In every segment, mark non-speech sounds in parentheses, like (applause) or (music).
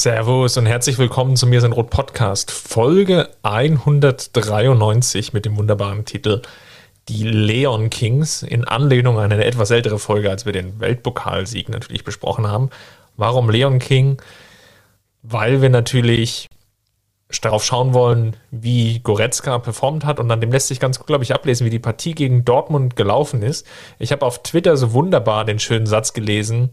Servus und herzlich willkommen zu mir sein Rot Podcast, Folge 193 mit dem wunderbaren Titel Die Leon Kings in Anlehnung an eine etwas ältere Folge, als wir den Weltpokalsieg natürlich besprochen haben. Warum Leon King? Weil wir natürlich darauf schauen wollen, wie Goretzka performt hat und an dem lässt sich ganz gut, glaube ich, ablesen, wie die Partie gegen Dortmund gelaufen ist. Ich habe auf Twitter so wunderbar den schönen Satz gelesen,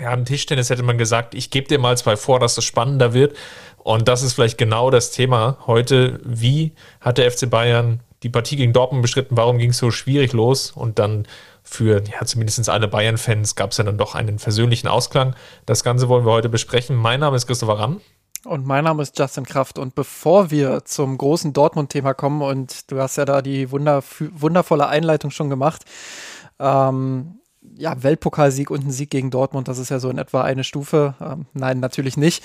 ja, im Tischtennis hätte man gesagt, ich gebe dir mal zwei vor, dass es spannender wird. Und das ist vielleicht genau das Thema heute. Wie hat der FC Bayern die Partie gegen Dortmund beschritten? Warum ging es so schwierig los? Und dann für ja, zumindest alle Bayern-Fans gab es ja dann doch einen versöhnlichen Ausklang. Das Ganze wollen wir heute besprechen. Mein Name ist Christopher Ramm. Und mein Name ist Justin Kraft. Und bevor wir zum großen Dortmund-Thema kommen, und du hast ja da die wundervolle Einleitung schon gemacht, ähm, ja, Weltpokalsieg und ein Sieg gegen Dortmund, das ist ja so in etwa eine Stufe. Ähm, nein, natürlich nicht.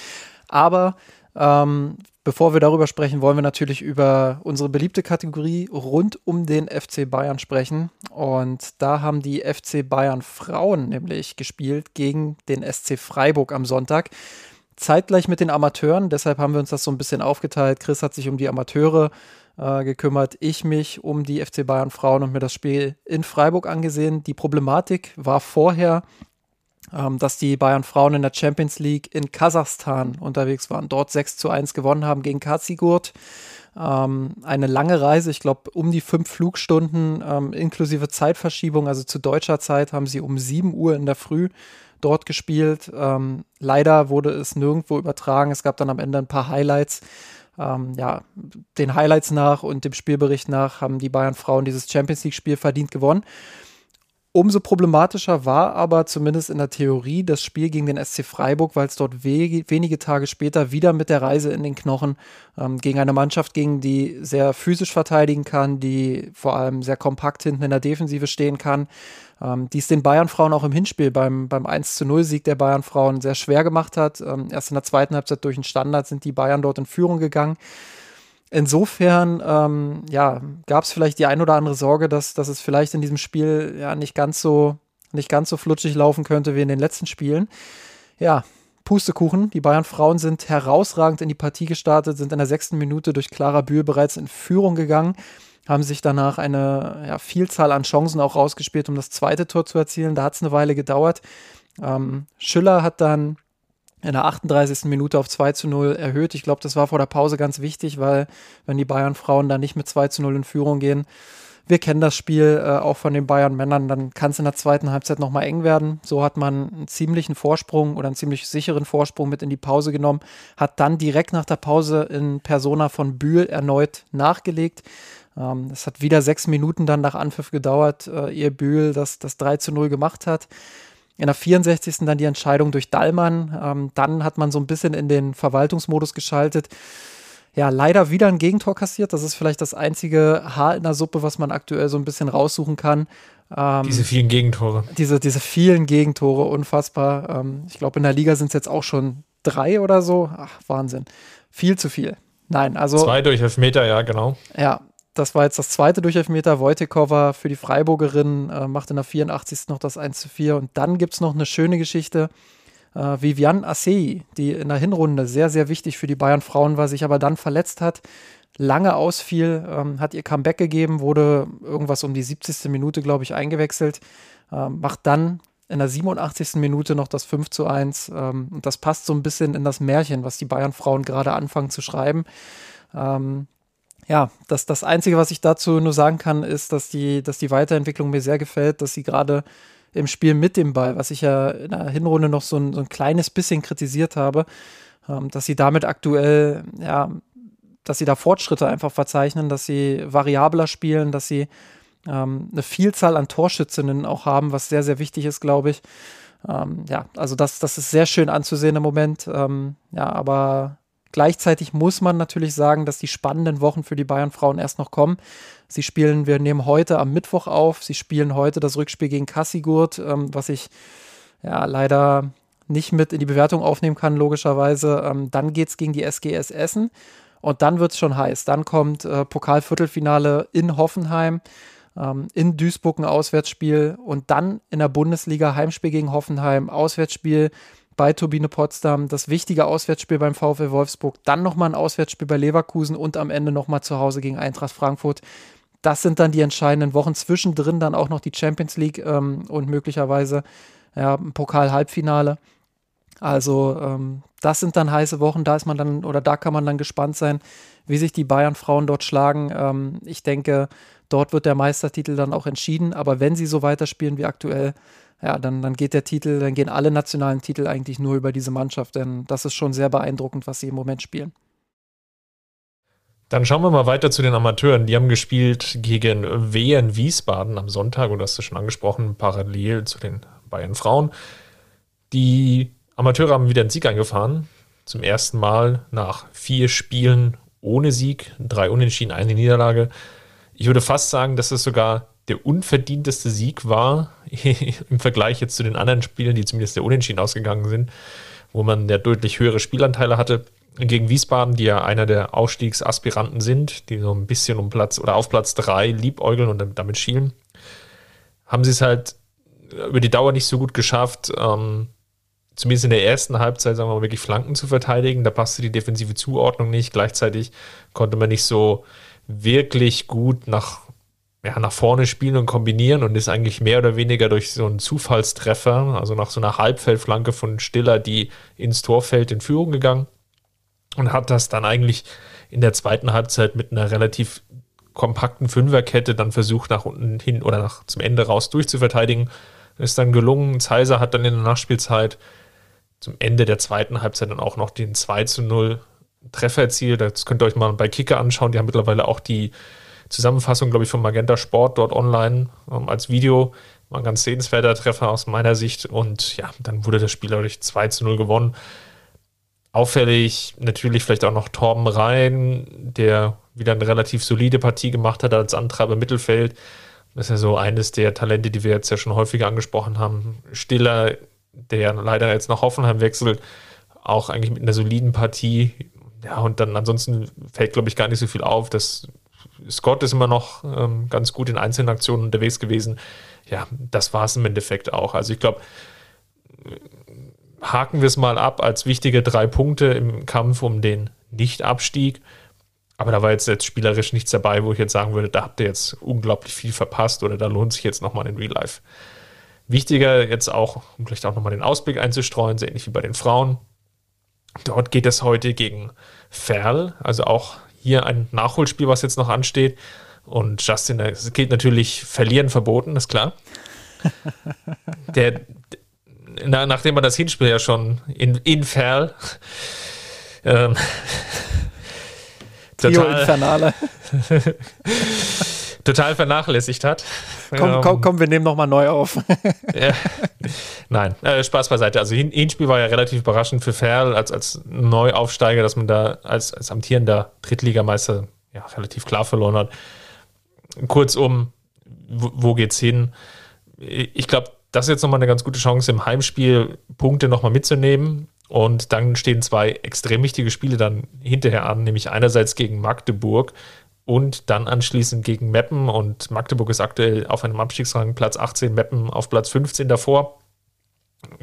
Aber ähm, bevor wir darüber sprechen, wollen wir natürlich über unsere beliebte Kategorie rund um den FC Bayern sprechen. Und da haben die FC Bayern Frauen nämlich gespielt gegen den SC Freiburg am Sonntag. Zeitgleich mit den Amateuren, deshalb haben wir uns das so ein bisschen aufgeteilt. Chris hat sich um die Amateure äh, gekümmert, ich mich um die FC Bayern Frauen und mir das Spiel in Freiburg angesehen. Die Problematik war vorher, ähm, dass die Bayern Frauen in der Champions League in Kasachstan unterwegs waren, dort 6 zu 1 gewonnen haben gegen Kazigurt. Ähm, eine lange Reise, ich glaube um die fünf Flugstunden ähm, inklusive Zeitverschiebung, also zu deutscher Zeit haben sie um 7 Uhr in der Früh dort gespielt. Ähm, leider wurde es nirgendwo übertragen. Es gab dann am Ende ein paar Highlights ähm, ja, den Highlights nach und dem Spielbericht nach haben die Bayern Frauen dieses Champions League-Spiel verdient gewonnen. Umso problematischer war aber zumindest in der Theorie das Spiel gegen den SC Freiburg, weil es dort we wenige Tage später wieder mit der Reise in den Knochen ähm, gegen eine Mannschaft ging, die sehr physisch verteidigen kann, die vor allem sehr kompakt hinten in der Defensive stehen kann, ähm, die es den Bayern-Frauen auch im Hinspiel beim, beim 1 zu 0 Sieg der Bayern-Frauen sehr schwer gemacht hat. Ähm, erst in der zweiten Halbzeit durch den Standard sind die Bayern dort in Führung gegangen. Insofern ähm, ja, gab es vielleicht die ein oder andere Sorge, dass, dass es vielleicht in diesem Spiel ja nicht ganz so nicht ganz so flutschig laufen könnte wie in den letzten Spielen. Ja, Pustekuchen. Die Bayern-Frauen sind herausragend in die Partie gestartet, sind in der sechsten Minute durch Clara Bühl bereits in Führung gegangen, haben sich danach eine ja, Vielzahl an Chancen auch rausgespielt, um das zweite Tor zu erzielen. Da hat es eine Weile gedauert. Ähm, Schüller hat dann in der 38. Minute auf 2 zu 0 erhöht. Ich glaube, das war vor der Pause ganz wichtig, weil wenn die Bayern-Frauen da nicht mit 2 zu 0 in Führung gehen, wir kennen das Spiel äh, auch von den Bayern-Männern, dann kann es in der zweiten Halbzeit nochmal eng werden. So hat man einen ziemlichen Vorsprung oder einen ziemlich sicheren Vorsprung mit in die Pause genommen, hat dann direkt nach der Pause in Persona von Bühl erneut nachgelegt. Ähm, es hat wieder sechs Minuten dann nach Anpfiff gedauert, äh, ehe Bühl das, das 3 zu 0 gemacht hat. In der 64. dann die Entscheidung durch Dallmann. Ähm, dann hat man so ein bisschen in den Verwaltungsmodus geschaltet. Ja, leider wieder ein Gegentor kassiert. Das ist vielleicht das einzige Haar in der Suppe, was man aktuell so ein bisschen raussuchen kann. Ähm, diese vielen Gegentore. Diese, diese vielen Gegentore, unfassbar. Ähm, ich glaube, in der Liga sind es jetzt auch schon drei oder so. Ach, Wahnsinn. Viel zu viel. Nein, also. Zwei durch Elfmeter, ja, genau. Ja, das war jetzt das zweite Durchelfmeter. Wojtekova für die Freiburgerin äh, macht in der 84. noch das 1 zu 4. Und dann gibt es noch eine schöne Geschichte. Äh, Viviane Assei, die in der Hinrunde sehr, sehr wichtig für die Bayern-Frauen war, sich aber dann verletzt hat, lange ausfiel, ähm, hat ihr Comeback gegeben, wurde irgendwas um die 70. Minute, glaube ich, eingewechselt, äh, macht dann in der 87. Minute noch das 5 zu 1. Ähm, und das passt so ein bisschen in das Märchen, was die Bayern-Frauen gerade anfangen zu schreiben. Ähm, ja, das, das Einzige, was ich dazu nur sagen kann, ist, dass die, dass die Weiterentwicklung mir sehr gefällt, dass sie gerade im Spiel mit dem Ball, was ich ja in der Hinrunde noch so ein, so ein kleines bisschen kritisiert habe, ähm, dass sie damit aktuell, ja, dass sie da Fortschritte einfach verzeichnen, dass sie variabler spielen, dass sie ähm, eine Vielzahl an Torschützinnen auch haben, was sehr, sehr wichtig ist, glaube ich. Ähm, ja, also das, das ist sehr schön anzusehen im Moment. Ähm, ja, aber gleichzeitig muss man natürlich sagen, dass die spannenden Wochen für die Bayern-Frauen erst noch kommen. Sie spielen, wir nehmen heute am Mittwoch auf, sie spielen heute das Rückspiel gegen Kassigurt, ähm, was ich ja leider nicht mit in die Bewertung aufnehmen kann, logischerweise. Ähm, dann geht es gegen die SGS Essen und dann wird es schon heiß. Dann kommt äh, Pokalviertelfinale in Hoffenheim, ähm, in Duisburg ein Auswärtsspiel und dann in der Bundesliga Heimspiel gegen Hoffenheim, Auswärtsspiel bei Turbine Potsdam, das wichtige Auswärtsspiel beim VfL Wolfsburg, dann nochmal ein Auswärtsspiel bei Leverkusen und am Ende nochmal zu Hause gegen Eintracht Frankfurt. Das sind dann die entscheidenden Wochen. Zwischendrin dann auch noch die Champions League ähm, und möglicherweise ja, ein Pokal-Halbfinale. Also ähm, das sind dann heiße Wochen, da ist man dann oder da kann man dann gespannt sein, wie sich die Bayern-Frauen dort schlagen. Ähm, ich denke, dort wird der Meistertitel dann auch entschieden, aber wenn sie so weiterspielen wie aktuell, ja, dann, dann geht der Titel, dann gehen alle nationalen Titel eigentlich nur über diese Mannschaft, denn das ist schon sehr beeindruckend, was sie im Moment spielen. Dann schauen wir mal weiter zu den Amateuren. Die haben gespielt gegen Wehen Wiesbaden am Sonntag, und das hast du schon angesprochen, parallel zu den Bayern Frauen. Die Amateure haben wieder einen Sieg eingefahren. Zum ersten Mal nach vier Spielen ohne Sieg, drei Unentschieden, eine Niederlage. Ich würde fast sagen, dass es sogar der unverdienteste Sieg war (laughs) im Vergleich jetzt zu den anderen Spielen, die zumindest der Unentschieden ausgegangen sind, wo man ja deutlich höhere Spielanteile hatte. Gegen Wiesbaden, die ja einer der Ausstiegsaspiranten sind, die so ein bisschen um Platz oder auf Platz drei liebäugeln und damit schielen, haben sie es halt über die Dauer nicht so gut geschafft, ähm, zumindest in der ersten Halbzeit, sagen wir mal, wirklich Flanken zu verteidigen. Da passte die defensive Zuordnung nicht. Gleichzeitig konnte man nicht so wirklich gut nach, ja, nach vorne spielen und kombinieren und ist eigentlich mehr oder weniger durch so einen Zufallstreffer, also nach so einer Halbfeldflanke von Stiller, die ins Torfeld in Führung gegangen und hat das dann eigentlich in der zweiten Halbzeit mit einer relativ kompakten Fünferkette dann versucht, nach unten hin oder nach zum Ende raus durchzuverteidigen. Ist dann gelungen. Zeiser hat dann in der Nachspielzeit zum Ende der zweiten Halbzeit dann auch noch den 2 zu 0 Treffer erzielt. Das könnt ihr euch mal bei Kicker anschauen. Die haben mittlerweile auch die Zusammenfassung, glaube ich, von Magenta Sport dort online ähm, als Video. War ein ganz sehenswerter Treffer aus meiner Sicht. Und ja, dann wurde das Spiel dadurch 2 zu 0 gewonnen. Auffällig natürlich vielleicht auch noch Torben Rhein, der wieder eine relativ solide Partie gemacht hat als Antreiber im Mittelfeld. Das ist ja so eines der Talente, die wir jetzt ja schon häufiger angesprochen haben. Stiller der leider jetzt nach Hoffenheim wechselt, auch eigentlich mit einer soliden Partie. Ja, und dann ansonsten fällt, glaube ich, gar nicht so viel auf. Das Scott ist immer noch ähm, ganz gut in einzelnen Aktionen unterwegs gewesen. Ja, das war es im Endeffekt auch. Also ich glaube, haken wir es mal ab als wichtige drei Punkte im Kampf um den Nicht-Abstieg. Aber da war jetzt, jetzt spielerisch nichts dabei, wo ich jetzt sagen würde, da habt ihr jetzt unglaublich viel verpasst oder da lohnt sich jetzt nochmal in Real Life. Wichtiger jetzt auch, um vielleicht auch nochmal den Ausblick einzustreuen, so ähnlich wie bei den Frauen. Dort geht es heute gegen Ferl, also auch hier ein Nachholspiel, was jetzt noch ansteht. Und Justin, es geht natürlich verlieren verboten, ist klar. (laughs) Der, na, nachdem man das Hinspiel ja schon in, in Ferl ähm, total, Infernale. (laughs) total vernachlässigt hat. Komm, ähm, komm, komm, wir nehmen nochmal neu auf. (laughs) ja. Nein, äh, Spaß beiseite. Also Hinspiel war ja relativ überraschend für Ferl als, als Neuaufsteiger, dass man da als, als amtierender Drittligameister ja, relativ klar verloren hat. Kurzum, wo, wo geht's hin? Ich glaube, das ist jetzt nochmal eine ganz gute Chance, im Heimspiel Punkte nochmal mitzunehmen. Und dann stehen zwei extrem wichtige Spiele dann hinterher an, nämlich einerseits gegen Magdeburg, und dann anschließend gegen Meppen und Magdeburg ist aktuell auf einem Abstiegsrang Platz 18, Meppen auf Platz 15 davor.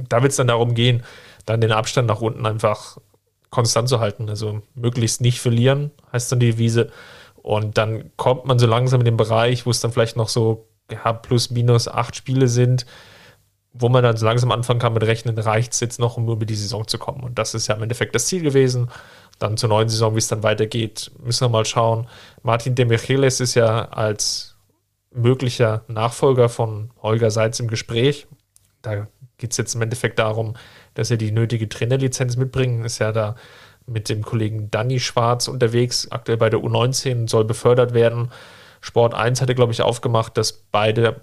Da wird es dann darum gehen, dann den Abstand nach unten einfach konstant zu halten, also möglichst nicht verlieren, heißt dann die Devise. Und dann kommt man so langsam in den Bereich, wo es dann vielleicht noch so ja, plus minus acht Spiele sind, wo man dann so langsam anfangen kann mit Rechnen, reicht es jetzt noch, um über die Saison zu kommen. Und das ist ja im Endeffekt das Ziel gewesen dann zur neuen Saison, wie es dann weitergeht, müssen wir mal schauen. Martin de Michelis ist ja als möglicher Nachfolger von Holger Seitz im Gespräch. Da geht es jetzt im Endeffekt darum, dass er die nötige Trainerlizenz mitbringen. Ist ja da mit dem Kollegen Danny Schwarz unterwegs, aktuell bei der U19, soll befördert werden. Sport 1 hatte, glaube ich, aufgemacht, dass beide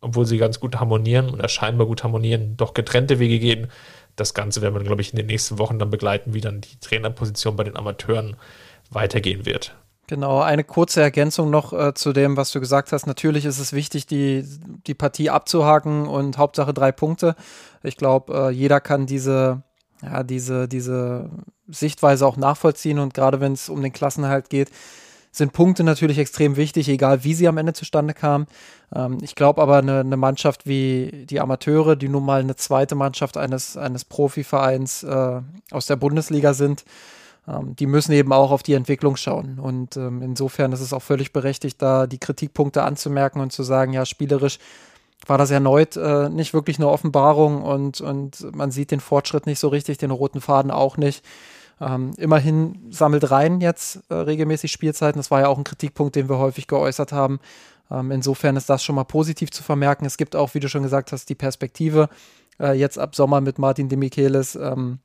obwohl sie ganz gut harmonieren oder scheinbar gut harmonieren, doch getrennte Wege gehen. Das Ganze werden wir, glaube ich, in den nächsten Wochen dann begleiten, wie dann die Trainerposition bei den Amateuren weitergehen wird. Genau, eine kurze Ergänzung noch äh, zu dem, was du gesagt hast. Natürlich ist es wichtig, die, die Partie abzuhaken und Hauptsache drei Punkte. Ich glaube, äh, jeder kann diese, ja, diese, diese Sichtweise auch nachvollziehen und gerade wenn es um den Klassenhalt geht, sind Punkte natürlich extrem wichtig, egal wie sie am Ende zustande kamen. Ähm, ich glaube aber, eine, eine, Mannschaft wie die Amateure, die nun mal eine zweite Mannschaft eines, eines Profivereins äh, aus der Bundesliga sind, ähm, die müssen eben auch auf die Entwicklung schauen. Und ähm, insofern ist es auch völlig berechtigt, da die Kritikpunkte anzumerken und zu sagen, ja, spielerisch war das erneut äh, nicht wirklich eine Offenbarung und, und man sieht den Fortschritt nicht so richtig, den roten Faden auch nicht. Ähm, immerhin sammelt rein jetzt äh, regelmäßig Spielzeiten. Das war ja auch ein Kritikpunkt, den wir häufig geäußert haben. Ähm, insofern ist das schon mal positiv zu vermerken. Es gibt auch, wie du schon gesagt hast, die Perspektive äh, jetzt ab Sommer mit Martin de Michelis. Ähm,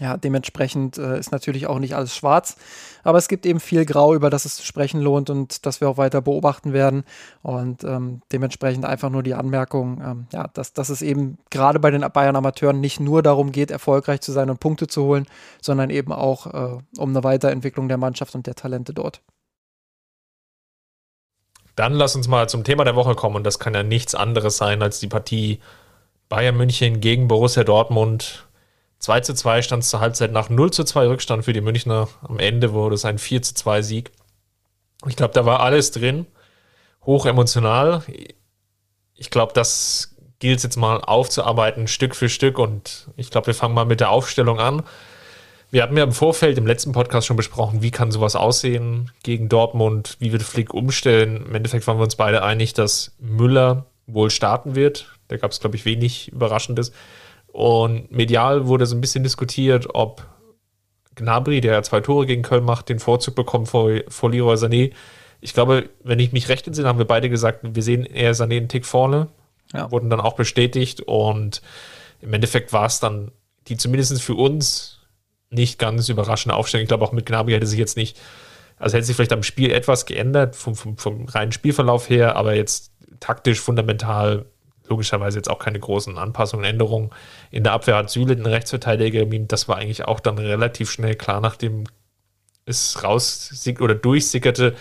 ja, dementsprechend äh, ist natürlich auch nicht alles schwarz, aber es gibt eben viel Grau, über das es zu sprechen lohnt und das wir auch weiter beobachten werden. Und ähm, dementsprechend einfach nur die Anmerkung, ähm, ja, dass, dass es eben gerade bei den Bayern Amateuren nicht nur darum geht, erfolgreich zu sein und Punkte zu holen, sondern eben auch äh, um eine Weiterentwicklung der Mannschaft und der Talente dort. Dann lass uns mal zum Thema der Woche kommen und das kann ja nichts anderes sein als die Partie Bayern München gegen Borussia Dortmund 2 zu 2 stand es zur Halbzeit nach 0 zu 2 Rückstand für die Münchner. Am Ende wurde es ein 4 zu 2 Sieg. Ich glaube, da war alles drin. Hoch emotional. Ich glaube, das gilt es jetzt mal aufzuarbeiten, Stück für Stück. Und ich glaube, wir fangen mal mit der Aufstellung an. Wir hatten ja im Vorfeld im letzten Podcast schon besprochen, wie kann sowas aussehen gegen Dortmund, wie wird Flick umstellen. Im Endeffekt waren wir uns beide einig, dass Müller wohl starten wird. Da gab es, glaube ich, wenig Überraschendes. Und medial wurde so ein bisschen diskutiert, ob Gnabry, der zwei Tore gegen Köln macht, den Vorzug bekommt vor, vor Leroy Sané. Ich glaube, wenn ich mich recht entsinne, haben wir beide gesagt, wir sehen eher Sané einen Tick vorne. Ja. Wurden dann auch bestätigt. Und im Endeffekt war es dann die zumindest für uns nicht ganz überraschende Aufstellung. Ich glaube, auch mit Gnabry hätte sich jetzt nicht, also hätte sich vielleicht am Spiel etwas geändert, vom, vom, vom reinen Spielverlauf her, aber jetzt taktisch fundamental logischerweise jetzt auch keine großen Anpassungen, Änderungen. In der Abwehr hat Süle den Rechtsverteidiger Das war eigentlich auch dann relativ schnell klar, nachdem es raus oder durchsickerte,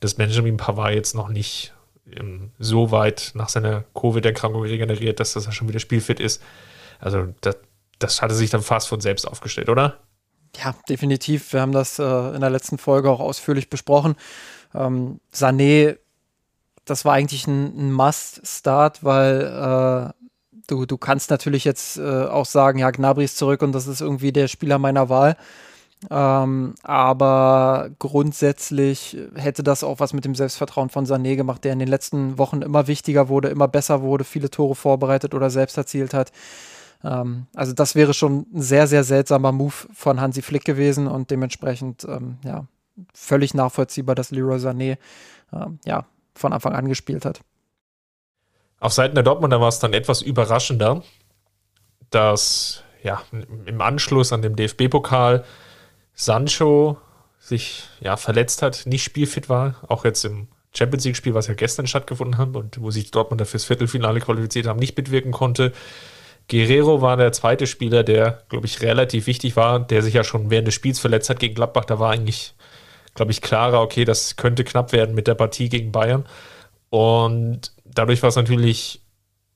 dass Benjamin Pavard jetzt noch nicht ähm, so weit nach seiner Covid-Erkrankung regeneriert, dass das schon wieder spielfit ist. Also das, das hatte sich dann fast von selbst aufgestellt, oder? Ja, definitiv. Wir haben das äh, in der letzten Folge auch ausführlich besprochen. Ähm, Sané das war eigentlich ein, ein Must-Start, weil äh, du, du kannst natürlich jetzt äh, auch sagen, ja, Gnabry ist zurück und das ist irgendwie der Spieler meiner Wahl. Ähm, aber grundsätzlich hätte das auch was mit dem Selbstvertrauen von Sané gemacht, der in den letzten Wochen immer wichtiger wurde, immer besser wurde, viele Tore vorbereitet oder selbst erzielt hat. Ähm, also das wäre schon ein sehr, sehr seltsamer Move von Hansi Flick gewesen und dementsprechend ähm, ja, völlig nachvollziehbar, dass Leroy Sané ähm, ja, von Anfang an gespielt hat. Auf Seiten der Dortmunder war es dann etwas überraschender, dass ja, im Anschluss an dem DFB-Pokal Sancho sich ja, verletzt hat, nicht spielfit war, auch jetzt im Champions League-Spiel, was ja gestern stattgefunden hat und wo sich Dortmunder fürs Viertelfinale qualifiziert haben, nicht mitwirken konnte. Guerrero war der zweite Spieler, der, glaube ich, relativ wichtig war, der sich ja schon während des Spiels verletzt hat gegen Gladbach. Da war eigentlich glaube ich, klarer, okay, das könnte knapp werden mit der Partie gegen Bayern. Und dadurch war es natürlich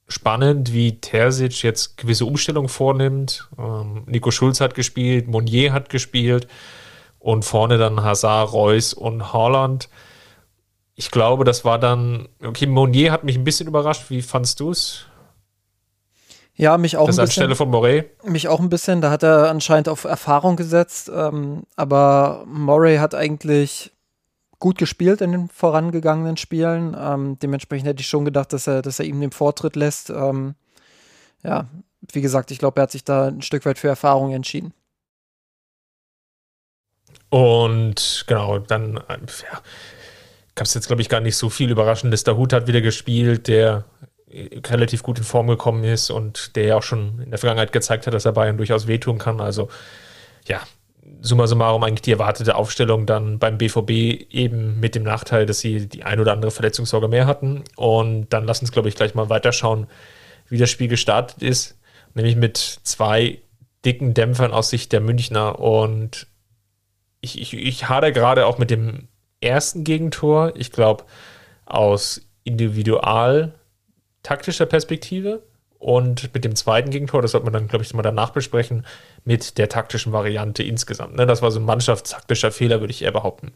spannend, wie Terzic jetzt gewisse Umstellungen vornimmt. Ähm, Nico Schulz hat gespielt, Monnier hat gespielt und vorne dann Hazard, Reus und Haaland. Ich glaube, das war dann, okay, Monnier hat mich ein bisschen überrascht. Wie fandst du es? Ja, mich auch das ein bisschen. anstelle von Moray? Mich auch ein bisschen. Da hat er anscheinend auf Erfahrung gesetzt. Ähm, aber Moray hat eigentlich gut gespielt in den vorangegangenen Spielen. Ähm, dementsprechend hätte ich schon gedacht, dass er, dass er ihm den Vortritt lässt. Ähm, ja, wie gesagt, ich glaube, er hat sich da ein Stück weit für Erfahrung entschieden. Und genau, dann ja, gab es jetzt, glaube ich, gar nicht so viel Überraschendes. Der Hut hat wieder gespielt, der relativ gut in Form gekommen ist und der ja auch schon in der Vergangenheit gezeigt hat, dass er Bayern durchaus wehtun kann. Also ja, summa summarum eigentlich die erwartete Aufstellung dann beim BVB eben mit dem Nachteil, dass sie die ein oder andere Verletzungssorge mehr hatten. Und dann lass uns, glaube ich, gleich mal weiterschauen, wie das Spiel gestartet ist. Nämlich mit zwei dicken Dämpfern aus Sicht der Münchner. Und ich, ich, ich hadere gerade auch mit dem ersten Gegentor. Ich glaube, aus individual taktischer Perspektive und mit dem zweiten Gegentor, das sollte man dann, glaube ich, mal danach besprechen, mit der taktischen Variante insgesamt. Ne? Das war so ein mannschaftstaktischer Fehler, würde ich eher behaupten.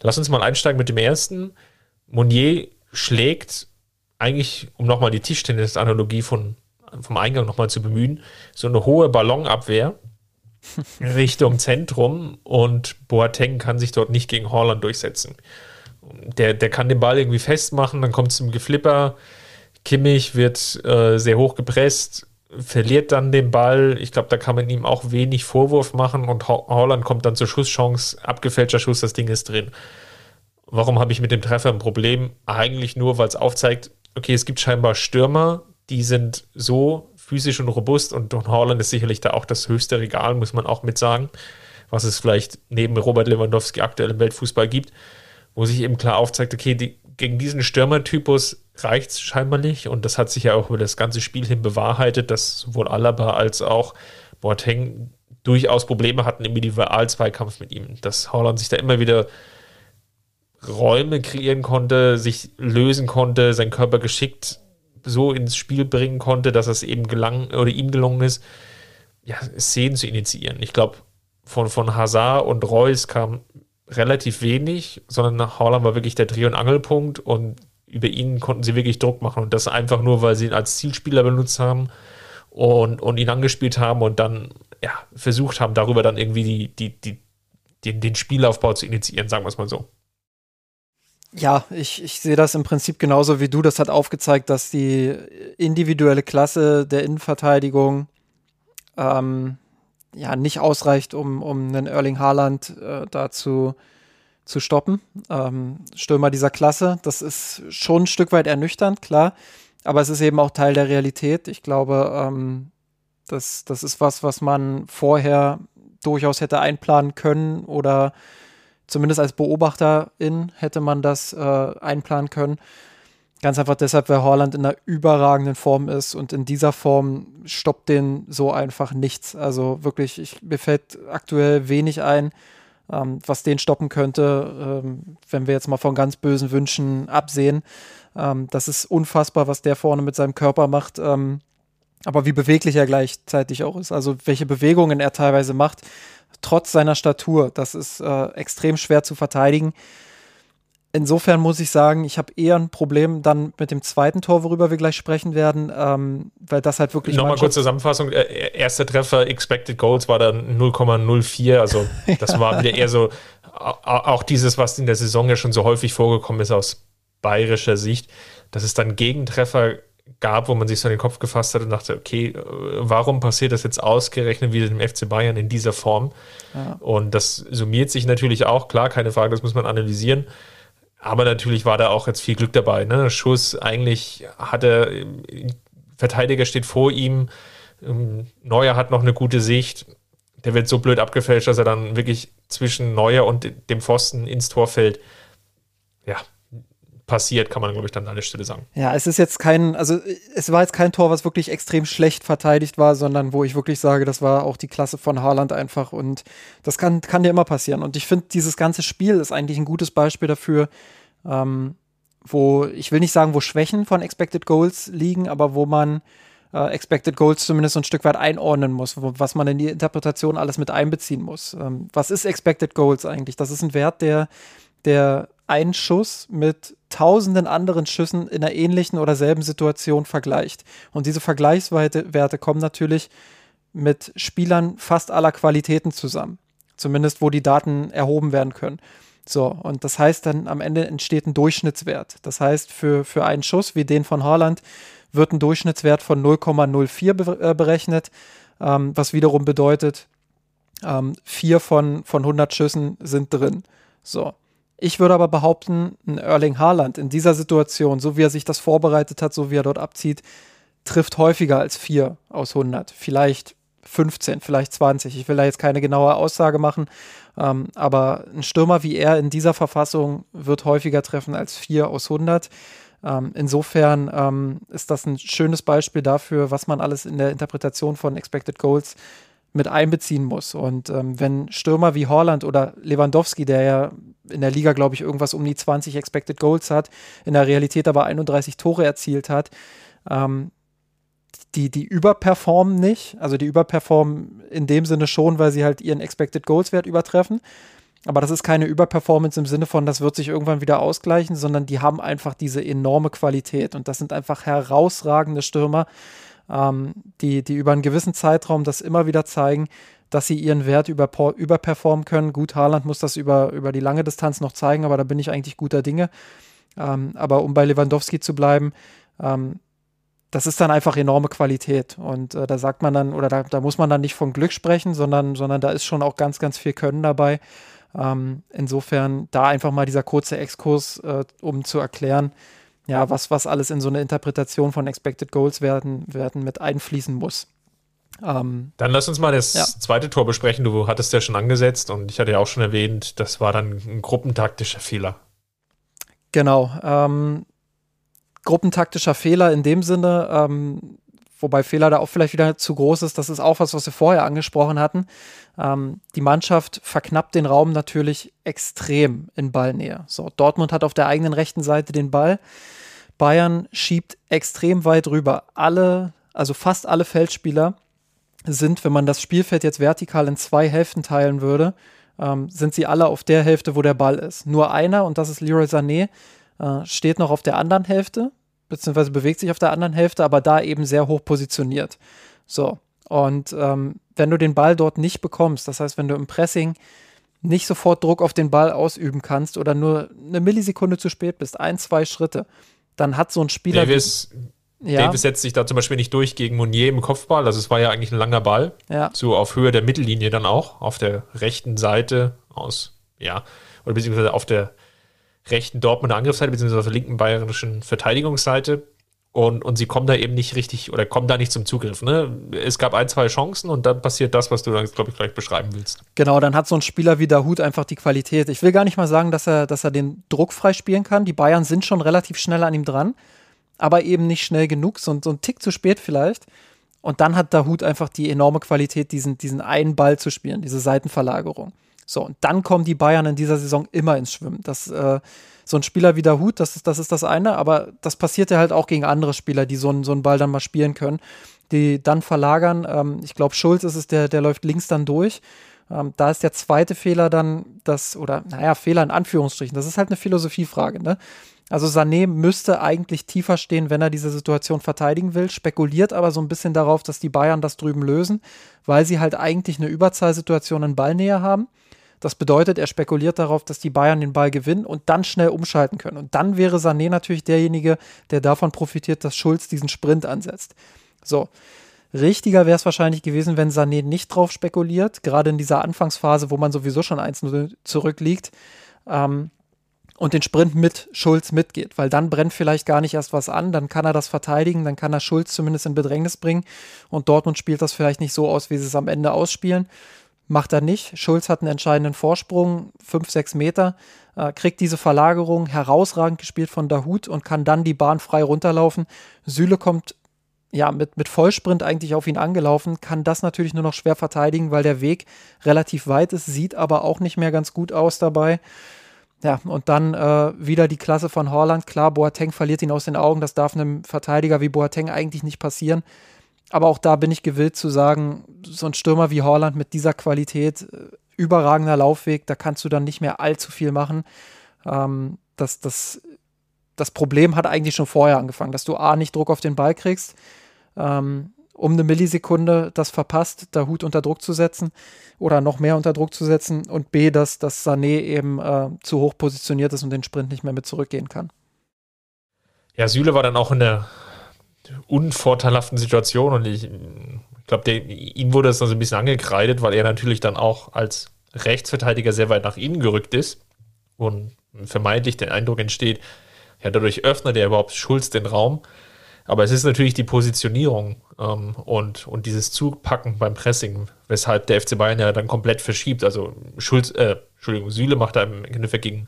Lass uns mal einsteigen mit dem ersten. Monnier schlägt eigentlich, um nochmal die Tischtennis-Analogie von, vom Eingang nochmal zu bemühen, so eine hohe Ballonabwehr (laughs) Richtung Zentrum und Boateng kann sich dort nicht gegen Holland durchsetzen. Der, der kann den Ball irgendwie festmachen, dann kommt es zum Geflipper, Kimmich wird äh, sehr hoch gepresst, verliert dann den Ball. Ich glaube, da kann man ihm auch wenig Vorwurf machen und Holland kommt dann zur Schusschance, abgefälschter Schuss, das Ding ist drin. Warum habe ich mit dem Treffer ein Problem? Eigentlich nur, weil es aufzeigt, okay, es gibt scheinbar Stürmer, die sind so physisch und robust und Don Holland ist sicherlich da auch das höchste Regal, muss man auch mit sagen, was es vielleicht neben Robert Lewandowski aktuell im Weltfußball gibt, wo sich eben klar aufzeigt, okay, die, gegen diesen Stürmertypus reicht es scheinbar nicht. Und das hat sich ja auch über das ganze Spiel hin bewahrheitet, dass sowohl Alaba als auch Boateng durchaus Probleme hatten im Individualzweikampf mit ihm. Dass Holland sich da immer wieder Räume kreieren konnte, sich lösen konnte, seinen Körper geschickt so ins Spiel bringen konnte, dass es eben gelang oder ihm gelungen ist, ja, Szenen zu initiieren. Ich glaube, von, von Hazard und Reus kam relativ wenig, sondern Holland war wirklich der Dreh- und Angelpunkt und über ihn konnten sie wirklich Druck machen und das einfach nur, weil sie ihn als Zielspieler benutzt haben und, und ihn angespielt haben und dann ja, versucht haben, darüber dann irgendwie die, die, die, den, den Spielaufbau zu initiieren, sagen wir es mal so. Ja, ich, ich sehe das im Prinzip genauso wie du. Das hat aufgezeigt, dass die individuelle Klasse der Innenverteidigung ähm, ja nicht ausreicht, um, um einen Erling Haaland äh, dazu zu stoppen. Ähm, Stürmer dieser Klasse, das ist schon ein Stück weit ernüchternd, klar, aber es ist eben auch Teil der Realität. Ich glaube, ähm, das, das ist was, was man vorher durchaus hätte einplanen können oder zumindest als Beobachterin hätte man das äh, einplanen können. Ganz einfach deshalb, weil Holland in einer überragenden Form ist und in dieser Form stoppt den so einfach nichts. Also wirklich, ich, mir fällt aktuell wenig ein, ähm, was den stoppen könnte, ähm, wenn wir jetzt mal von ganz bösen Wünschen absehen. Ähm, das ist unfassbar, was der vorne mit seinem Körper macht. Ähm, aber wie beweglich er gleichzeitig auch ist. Also welche Bewegungen er teilweise macht, trotz seiner Statur, das ist äh, extrem schwer zu verteidigen. Insofern muss ich sagen, ich habe eher ein Problem dann mit dem zweiten Tor, worüber wir gleich sprechen werden, ähm, weil das halt wirklich. Nochmal kurz Zusammenfassung: äh, Erster Treffer, Expected Goals war dann 0,04. Also, (laughs) das ja. war wieder eher so, auch dieses, was in der Saison ja schon so häufig vorgekommen ist aus bayerischer Sicht, dass es dann Gegentreffer gab, wo man sich so in den Kopf gefasst hat und dachte, okay, äh, warum passiert das jetzt ausgerechnet wieder dem FC Bayern in dieser Form? Ja. Und das summiert sich natürlich auch, klar, keine Frage, das muss man analysieren. Aber natürlich war da auch jetzt viel Glück dabei. Ne? Schuss, eigentlich hat er, Verteidiger steht vor ihm, ähm, Neuer hat noch eine gute Sicht. Der wird so blöd abgefälscht, dass er dann wirklich zwischen Neuer und dem Pfosten ins Tor fällt. Ja, passiert, kann man, glaube ich, dann an der Stelle sagen. Ja, es ist jetzt kein, also es war jetzt kein Tor, was wirklich extrem schlecht verteidigt war, sondern wo ich wirklich sage, das war auch die Klasse von Haaland einfach und das kann, kann dir immer passieren. Und ich finde, dieses ganze Spiel ist eigentlich ein gutes Beispiel dafür, ähm, wo, ich will nicht sagen, wo Schwächen von Expected Goals liegen, aber wo man äh, Expected Goals zumindest so ein Stück weit einordnen muss, wo, was man in die Interpretation alles mit einbeziehen muss. Ähm, was ist Expected Goals eigentlich? Das ist ein Wert, der, der einen Schuss mit tausenden anderen Schüssen in einer ähnlichen oder selben Situation vergleicht. Und diese Vergleichswerte kommen natürlich mit Spielern fast aller Qualitäten zusammen. Zumindest wo die Daten erhoben werden können. So, und das heißt dann am Ende entsteht ein Durchschnittswert. Das heißt, für, für einen Schuss wie den von Haaland wird ein Durchschnittswert von 0,04 be äh, berechnet, ähm, was wiederum bedeutet, ähm, vier von, von 100 Schüssen sind drin. So. Ich würde aber behaupten, ein Erling Haaland in dieser Situation, so wie er sich das vorbereitet hat, so wie er dort abzieht, trifft häufiger als 4 aus 100. Vielleicht 15, vielleicht 20. Ich will da jetzt keine genaue Aussage machen, ähm, aber ein Stürmer wie er in dieser Verfassung wird häufiger treffen als 4 aus 100. Ähm, insofern ähm, ist das ein schönes Beispiel dafür, was man alles in der Interpretation von Expected Goals mit einbeziehen muss. Und ähm, wenn Stürmer wie Holland oder Lewandowski, der ja in der Liga, glaube ich, irgendwas um die 20 Expected Goals hat, in der Realität aber 31 Tore erzielt hat, ähm, die, die überperformen nicht. Also die überperformen in dem Sinne schon, weil sie halt ihren Expected Goals Wert übertreffen. Aber das ist keine Überperformance im Sinne von, das wird sich irgendwann wieder ausgleichen, sondern die haben einfach diese enorme Qualität. Und das sind einfach herausragende Stürmer, ähm, die, die über einen gewissen Zeitraum das immer wieder zeigen, dass sie ihren Wert über, überperformen können. Gut, Haaland muss das über, über die lange Distanz noch zeigen, aber da bin ich eigentlich guter Dinge. Ähm, aber um bei Lewandowski zu bleiben, ähm, das ist dann einfach enorme Qualität. Und äh, da sagt man dann, oder da, da, muss man dann nicht von Glück sprechen, sondern, sondern da ist schon auch ganz, ganz viel Können dabei. Ähm, insofern da einfach mal dieser kurze Exkurs, äh, um zu erklären, ja, was, was alles in so eine Interpretation von Expected Goals werden, werden mit einfließen muss. Ähm, dann lass uns mal das ja. zweite Tor besprechen. Du hattest ja schon angesetzt und ich hatte ja auch schon erwähnt, das war dann ein gruppentaktischer Fehler. Genau. Ähm, gruppentaktischer Fehler in dem Sinne, ähm, wobei Fehler da auch vielleicht wieder zu groß ist. Das ist auch was, was wir vorher angesprochen hatten. Ähm, die Mannschaft verknappt den Raum natürlich extrem in Ballnähe. So, Dortmund hat auf der eigenen rechten Seite den Ball. Bayern schiebt extrem weit rüber. Alle, also fast alle Feldspieler sind, wenn man das Spielfeld jetzt vertikal in zwei Hälften teilen würde, ähm, sind sie alle auf der Hälfte, wo der Ball ist. Nur einer, und das ist Leroy Sané, äh, steht noch auf der anderen Hälfte beziehungsweise bewegt sich auf der anderen Hälfte, aber da eben sehr hoch positioniert. So. Und ähm, wenn du den Ball dort nicht bekommst, das heißt, wenn du im Pressing nicht sofort Druck auf den Ball ausüben kannst oder nur eine Millisekunde zu spät bist, ein, zwei Schritte, dann hat so ein Spieler. Davis, ja. Davis setzt sich da zum Beispiel nicht durch gegen Monier im Kopfball. Also es war ja eigentlich ein langer Ball. Ja. So auf Höhe der Mittellinie dann auch, auf der rechten Seite aus, ja, oder beziehungsweise auf der rechten Dortmunder Angriffsseite, beziehungsweise auf der linken bayerischen Verteidigungsseite. Und, und sie kommen da eben nicht richtig oder kommen da nicht zum Zugriff. Ne? Es gab ein, zwei Chancen und dann passiert das, was du dann, glaube ich, gleich beschreiben willst. Genau, dann hat so ein Spieler wie Dahut einfach die Qualität. Ich will gar nicht mal sagen, dass er, dass er den Druck frei spielen kann. Die Bayern sind schon relativ schnell an ihm dran, aber eben nicht schnell genug, so, so ein Tick zu spät vielleicht. Und dann hat Dahut einfach die enorme Qualität, diesen, diesen einen Ball zu spielen, diese Seitenverlagerung. So, und dann kommen die Bayern in dieser Saison immer ins Schwimmen. Das, äh, so ein Spieler wie der Hut, das ist, das ist das eine, aber das passiert ja halt auch gegen andere Spieler, die so, einen, so einen Ball dann mal spielen können, die dann verlagern. Ähm, ich glaube, Schulz ist es, der, der läuft links dann durch. Ähm, da ist der zweite Fehler dann das, oder naja, Fehler in Anführungsstrichen, das ist halt eine Philosophiefrage, ne? Also Sané müsste eigentlich tiefer stehen, wenn er diese Situation verteidigen will, spekuliert aber so ein bisschen darauf, dass die Bayern das drüben lösen, weil sie halt eigentlich eine Überzahlsituation in Ballnähe haben. Das bedeutet, er spekuliert darauf, dass die Bayern den Ball gewinnen und dann schnell umschalten können. Und dann wäre Sané natürlich derjenige, der davon profitiert, dass Schulz diesen Sprint ansetzt. So. Richtiger wäre es wahrscheinlich gewesen, wenn Sané nicht drauf spekuliert, gerade in dieser Anfangsphase, wo man sowieso schon 1-0 zurückliegt. Ähm, und den Sprint mit Schulz mitgeht, weil dann brennt vielleicht gar nicht erst was an, dann kann er das verteidigen, dann kann er Schulz zumindest in Bedrängnis bringen und Dortmund spielt das vielleicht nicht so aus, wie sie es am Ende ausspielen. Macht er nicht. Schulz hat einen entscheidenden Vorsprung, 5, 6 Meter, äh, kriegt diese Verlagerung herausragend gespielt von Dahut und kann dann die Bahn frei runterlaufen. Süle kommt ja mit, mit Vollsprint eigentlich auf ihn angelaufen, kann das natürlich nur noch schwer verteidigen, weil der Weg relativ weit ist, sieht aber auch nicht mehr ganz gut aus dabei. Ja, und dann äh, wieder die Klasse von Horland. Klar, Boateng verliert ihn aus den Augen. Das darf einem Verteidiger wie Boateng eigentlich nicht passieren. Aber auch da bin ich gewillt zu sagen, so ein Stürmer wie Horland mit dieser Qualität, äh, überragender Laufweg, da kannst du dann nicht mehr allzu viel machen. Ähm, das, das, das Problem hat eigentlich schon vorher angefangen, dass du A, nicht Druck auf den Ball kriegst, ähm, um eine Millisekunde das verpasst, da Hut unter Druck zu setzen oder noch mehr unter Druck zu setzen und B, dass, dass Sané eben äh, zu hoch positioniert ist und den Sprint nicht mehr mit zurückgehen kann. Ja, Süle war dann auch in der unvorteilhaften Situation und ich, ich glaube, ihm wurde das dann so ein bisschen angekreidet, weil er natürlich dann auch als Rechtsverteidiger sehr weit nach innen gerückt ist und vermeintlich der Eindruck entsteht, ja, dadurch öffnet er überhaupt Schulz den Raum. Aber es ist natürlich die Positionierung ähm, und, und dieses Zupacken beim Pressing, weshalb der FC Bayern ja dann komplett verschiebt. Also Schulz, äh, Entschuldigung, Süle macht da im Endeffekt gegen,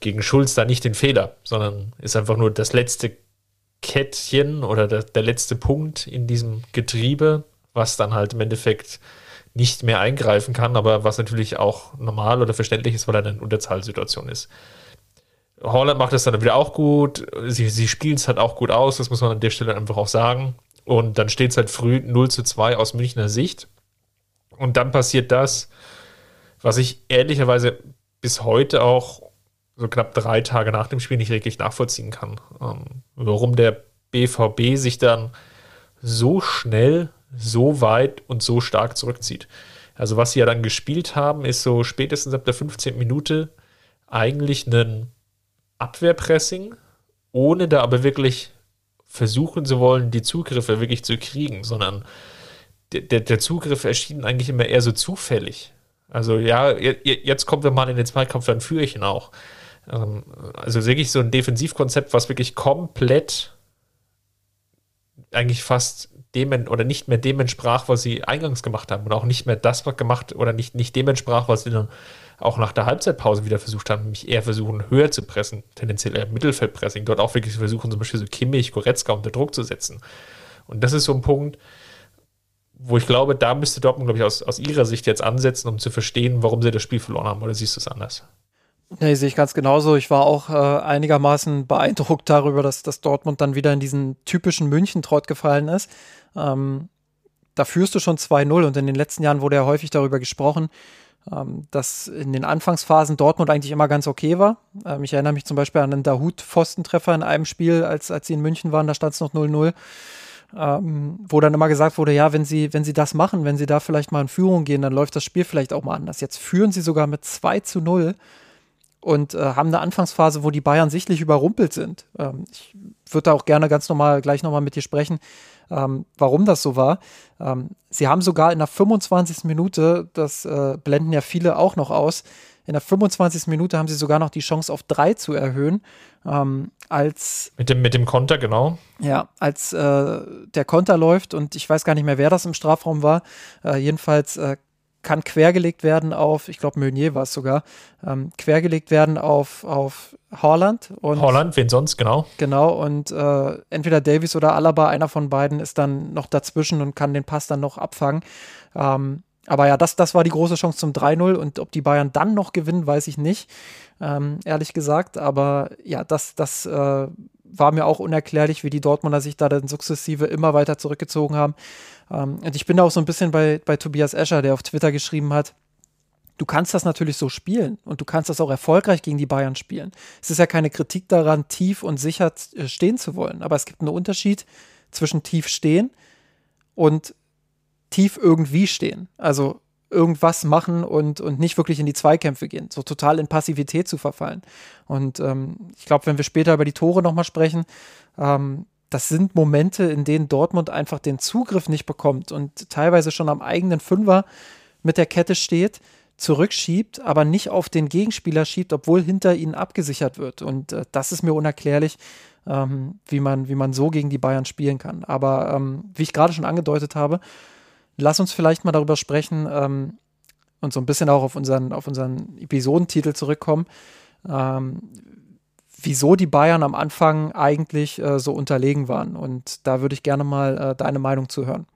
gegen Schulz da nicht den Fehler, sondern ist einfach nur das letzte Kettchen oder der, der letzte Punkt in diesem Getriebe, was dann halt im Endeffekt nicht mehr eingreifen kann, aber was natürlich auch normal oder verständlich ist, weil er in Unterzahlsituation ist. Holland macht es dann wieder auch gut. Sie, sie spielen es halt auch gut aus, das muss man an der Stelle einfach auch sagen. Und dann steht es halt früh 0 zu 2 aus Münchner Sicht. Und dann passiert das, was ich ehrlicherweise bis heute auch so knapp drei Tage nach dem Spiel nicht wirklich nachvollziehen kann. Ähm, warum der BVB sich dann so schnell, so weit und so stark zurückzieht. Also was sie ja dann gespielt haben, ist so spätestens ab der 15. Minute eigentlich ein Abwehrpressing, ohne da aber wirklich versuchen zu wollen, die Zugriffe wirklich zu kriegen, sondern der, der, der Zugriff erschien eigentlich immer eher so zufällig. Also ja, jetzt kommen wir mal in den Zweikampf, dann führe ich ihn auch. Ähm, also wirklich so ein Defensivkonzept, was wirklich komplett eigentlich fast dem oder nicht mehr dem entsprach, was sie eingangs gemacht haben und auch nicht mehr das was gemacht oder nicht, nicht dem entsprach, was sie dann auch nach der Halbzeitpause wieder versucht haben, mich eher versuchen, höher zu pressen, tendenziell eher Mittelfeldpressing, dort auch wirklich versuchen, zum Beispiel so Kimmich, Goretzka unter Druck zu setzen. Und das ist so ein Punkt, wo ich glaube, da müsste Dortmund, glaube ich, aus, aus ihrer Sicht jetzt ansetzen, um zu verstehen, warum sie das Spiel verloren haben. Oder siehst du es anders? Nee, sehe ich ganz genauso. Ich war auch äh, einigermaßen beeindruckt darüber, dass, dass Dortmund dann wieder in diesen typischen München-Trott gefallen ist. Ähm, da führst du schon 2-0 und in den letzten Jahren wurde ja häufig darüber gesprochen, ähm, dass in den Anfangsphasen Dortmund eigentlich immer ganz okay war. Ähm, ich erinnere mich zum Beispiel an einen Dahut-Pfostentreffer in einem Spiel, als, als sie in München waren, da stand es noch 0-0. Ähm, wo dann immer gesagt wurde, ja, wenn sie, wenn sie das machen, wenn sie da vielleicht mal in Führung gehen, dann läuft das Spiel vielleicht auch mal anders. Jetzt führen sie sogar mit 2 zu 0 und äh, haben eine Anfangsphase, wo die Bayern sichtlich überrumpelt sind. Ähm, ich würde da auch gerne ganz normal gleich nochmal mit dir sprechen ähm, warum das so war. Ähm, sie haben sogar in der 25. Minute, das äh, blenden ja viele auch noch aus, in der 25. Minute haben sie sogar noch die Chance auf drei zu erhöhen. Ähm, als mit dem, mit dem Konter, genau. Ja, als äh, der Konter läuft und ich weiß gar nicht mehr, wer das im Strafraum war. Äh, jedenfalls äh, kann quergelegt werden auf, ich glaube Meunier war es sogar, ähm, quergelegt werden auf, auf Holland. Und, Holland, wen sonst, genau. Genau, und äh, entweder Davies oder Alaba, einer von beiden, ist dann noch dazwischen und kann den Pass dann noch abfangen. Ähm, aber ja, das, das war die große Chance zum 3-0 und ob die Bayern dann noch gewinnen, weiß ich nicht, ähm, ehrlich gesagt. Aber ja, das, das äh, war mir auch unerklärlich, wie die Dortmunder sich da dann sukzessive immer weiter zurückgezogen haben. Ähm, und ich bin da auch so ein bisschen bei, bei Tobias Escher, der auf Twitter geschrieben hat, du kannst das natürlich so spielen und du kannst das auch erfolgreich gegen die Bayern spielen. Es ist ja keine Kritik daran, tief und sicher äh, stehen zu wollen, aber es gibt einen Unterschied zwischen tief stehen und tief irgendwie stehen. Also irgendwas machen und, und nicht wirklich in die Zweikämpfe gehen, so total in Passivität zu verfallen. Und ähm, ich glaube, wenn wir später über die Tore nochmal sprechen, ähm, das sind Momente, in denen Dortmund einfach den Zugriff nicht bekommt und teilweise schon am eigenen Fünfer mit der Kette steht, zurückschiebt, aber nicht auf den Gegenspieler schiebt, obwohl hinter ihnen abgesichert wird. Und äh, das ist mir unerklärlich, ähm, wie, man, wie man so gegen die Bayern spielen kann. Aber ähm, wie ich gerade schon angedeutet habe, lass uns vielleicht mal darüber sprechen ähm, und so ein bisschen auch auf unseren, auf unseren Episodentitel zurückkommen. Ähm, wieso die Bayern am Anfang eigentlich äh, so unterlegen waren. Und da würde ich gerne mal äh, deine Meinung zu hören.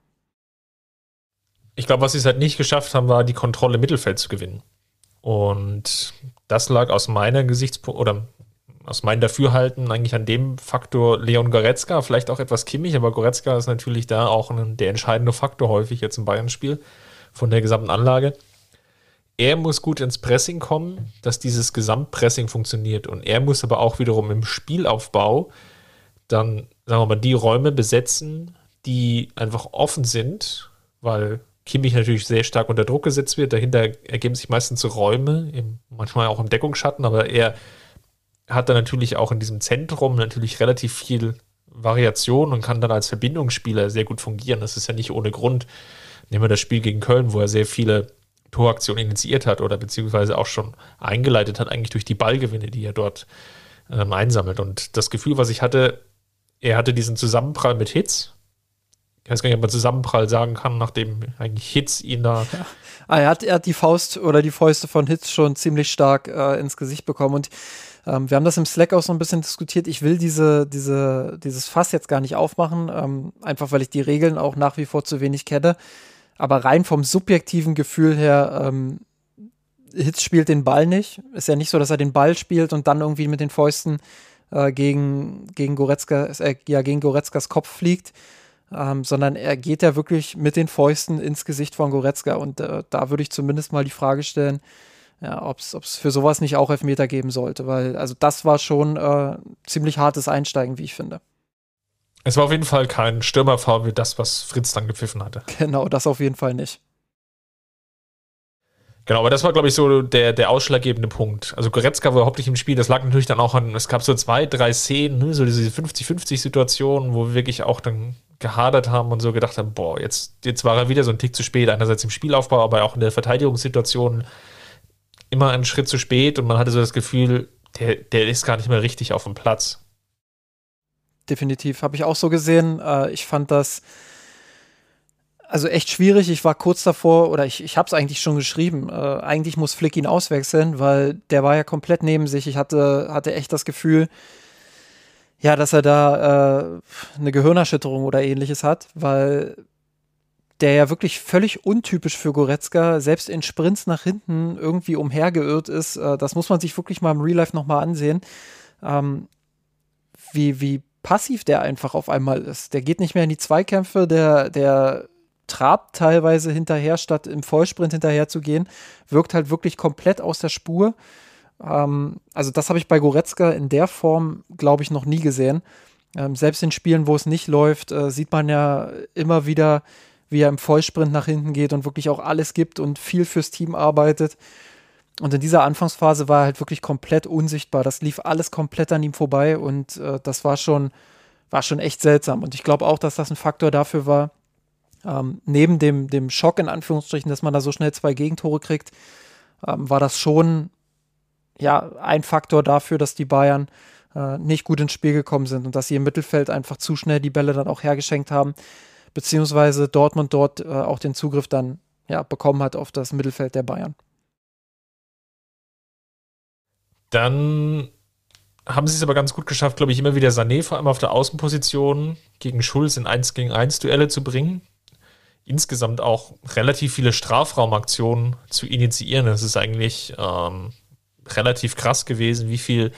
Ich glaube, was sie es halt nicht geschafft haben, war die Kontrolle im Mittelfeld zu gewinnen. Und das lag aus meiner Gesichtspunkt oder aus meinem Dafürhalten eigentlich an dem Faktor Leon Goretzka, vielleicht auch etwas Kimmich, aber Goretzka ist natürlich da auch ein, der entscheidende Faktor häufig jetzt im Bayern-Spiel von der gesamten Anlage er muss gut ins Pressing kommen, dass dieses Gesamtpressing funktioniert. Und er muss aber auch wiederum im Spielaufbau dann, sagen wir mal, die Räume besetzen, die einfach offen sind, weil Kimmich natürlich sehr stark unter Druck gesetzt wird. Dahinter ergeben sich meistens Räume, manchmal auch im Deckungsschatten, aber er hat dann natürlich auch in diesem Zentrum natürlich relativ viel Variation und kann dann als Verbindungsspieler sehr gut fungieren. Das ist ja nicht ohne Grund. Nehmen wir das Spiel gegen Köln, wo er sehr viele Toraktion initiiert hat oder beziehungsweise auch schon eingeleitet hat, eigentlich durch die Ballgewinne, die er dort ähm, einsammelt. Und das Gefühl, was ich hatte, er hatte diesen Zusammenprall mit Hits. Ich weiß gar nicht, ob man Zusammenprall sagen kann, nachdem eigentlich Hits ihn da. Ja. Ah, er, hat, er hat die Faust oder die Fäuste von Hits schon ziemlich stark äh, ins Gesicht bekommen. Und ähm, wir haben das im Slack auch so ein bisschen diskutiert. Ich will diese, diese, dieses Fass jetzt gar nicht aufmachen, ähm, einfach weil ich die Regeln auch nach wie vor zu wenig kenne. Aber rein vom subjektiven Gefühl her, ähm, Hitz spielt den Ball nicht. Ist ja nicht so, dass er den Ball spielt und dann irgendwie mit den Fäusten äh, gegen, gegen, Goretzka, äh, ja, gegen Goretzkas Kopf fliegt, ähm, sondern er geht ja wirklich mit den Fäusten ins Gesicht von Goretzka. Und äh, da würde ich zumindest mal die Frage stellen, ja, ob es für sowas nicht auch Elfmeter geben sollte, weil also das war schon äh, ziemlich hartes Einsteigen, wie ich finde. Es war auf jeden Fall kein Stürmerfoul wie das, was Fritz dann gepfiffen hatte. (laughs) Genau, das auf jeden Fall nicht. Genau, aber das war, glaube ich, so der, der ausschlaggebende Punkt. Also Goretzka war überhaupt nicht im Spiel. Das lag natürlich dann auch an, es gab so zwei, drei Szenen, ne, so diese 50-50-Situationen, wo wir wirklich auch dann gehadert haben und so gedacht haben, boah, jetzt, jetzt war er wieder so ein Tick zu spät. Einerseits im Spielaufbau, aber auch in der Verteidigungssituation immer einen Schritt zu spät und man hatte so das Gefühl, der, der ist gar nicht mehr richtig auf dem Platz. Definitiv, habe ich auch so gesehen. Äh, ich fand das also echt schwierig. Ich war kurz davor, oder ich, ich habe es eigentlich schon geschrieben. Äh, eigentlich muss Flick ihn auswechseln, weil der war ja komplett neben sich. Ich hatte, hatte echt das Gefühl, ja, dass er da äh, eine Gehirnerschütterung oder ähnliches hat, weil der ja wirklich völlig untypisch für Goretzka, selbst in Sprints nach hinten irgendwie umhergeirrt ist. Äh, das muss man sich wirklich mal im Real Life nochmal ansehen. Ähm, wie, wie passiv der einfach auf einmal ist. Der geht nicht mehr in die Zweikämpfe, der, der trabt teilweise hinterher, statt im Vollsprint hinterher zu gehen. Wirkt halt wirklich komplett aus der Spur. Ähm, also, das habe ich bei Goretzka in der Form, glaube ich, noch nie gesehen. Ähm, selbst in Spielen, wo es nicht läuft, äh, sieht man ja immer wieder, wie er im Vollsprint nach hinten geht und wirklich auch alles gibt und viel fürs Team arbeitet. Und in dieser Anfangsphase war er halt wirklich komplett unsichtbar. Das lief alles komplett an ihm vorbei und äh, das war schon, war schon echt seltsam. Und ich glaube auch, dass das ein Faktor dafür war, ähm, neben dem, dem Schock in Anführungsstrichen, dass man da so schnell zwei Gegentore kriegt, ähm, war das schon ja ein Faktor dafür, dass die Bayern äh, nicht gut ins Spiel gekommen sind und dass sie im Mittelfeld einfach zu schnell die Bälle dann auch hergeschenkt haben beziehungsweise Dortmund dort äh, auch den Zugriff dann ja, bekommen hat auf das Mittelfeld der Bayern. Dann haben sie es aber ganz gut geschafft, glaube ich, immer wieder Sané vor allem auf der Außenposition gegen Schulz in 1 gegen 1 Duelle zu bringen. Insgesamt auch relativ viele Strafraumaktionen zu initiieren. Das ist eigentlich ähm, relativ krass gewesen, wie viel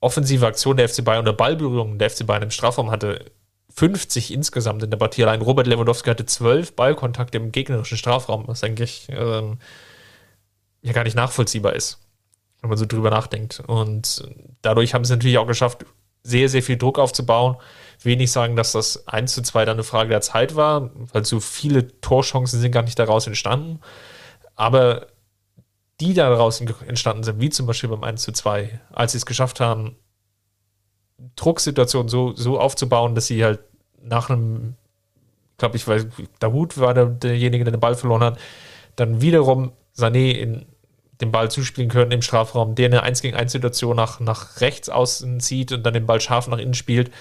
offensive Aktion der FC Bayern oder Ballberührung der FC Bayern im Strafraum hatte 50 insgesamt in der Partie. Allein Robert Lewandowski hatte 12 Ballkontakte im gegnerischen Strafraum, was eigentlich ähm, ja gar nicht nachvollziehbar ist, wenn man so drüber nachdenkt. Und dadurch haben sie natürlich auch geschafft, sehr, sehr viel Druck aufzubauen. Wenig sagen, dass das 1 zu 2 dann eine Frage der Zeit war, weil so viele Torchancen sind gar nicht daraus entstanden. Aber die daraus entstanden sind, wie zum Beispiel beim 1 zu 2, als sie es geschafft haben, Drucksituation so, so aufzubauen, dass sie halt nach einem, glaube ich, weil Dahut war der, derjenige, der den Ball verloren hat, dann wiederum Sané in den Ball zuspielen können im Strafraum, der eine 1 gegen 1 Situation nach, nach rechts außen zieht und dann den Ball scharf nach innen spielt,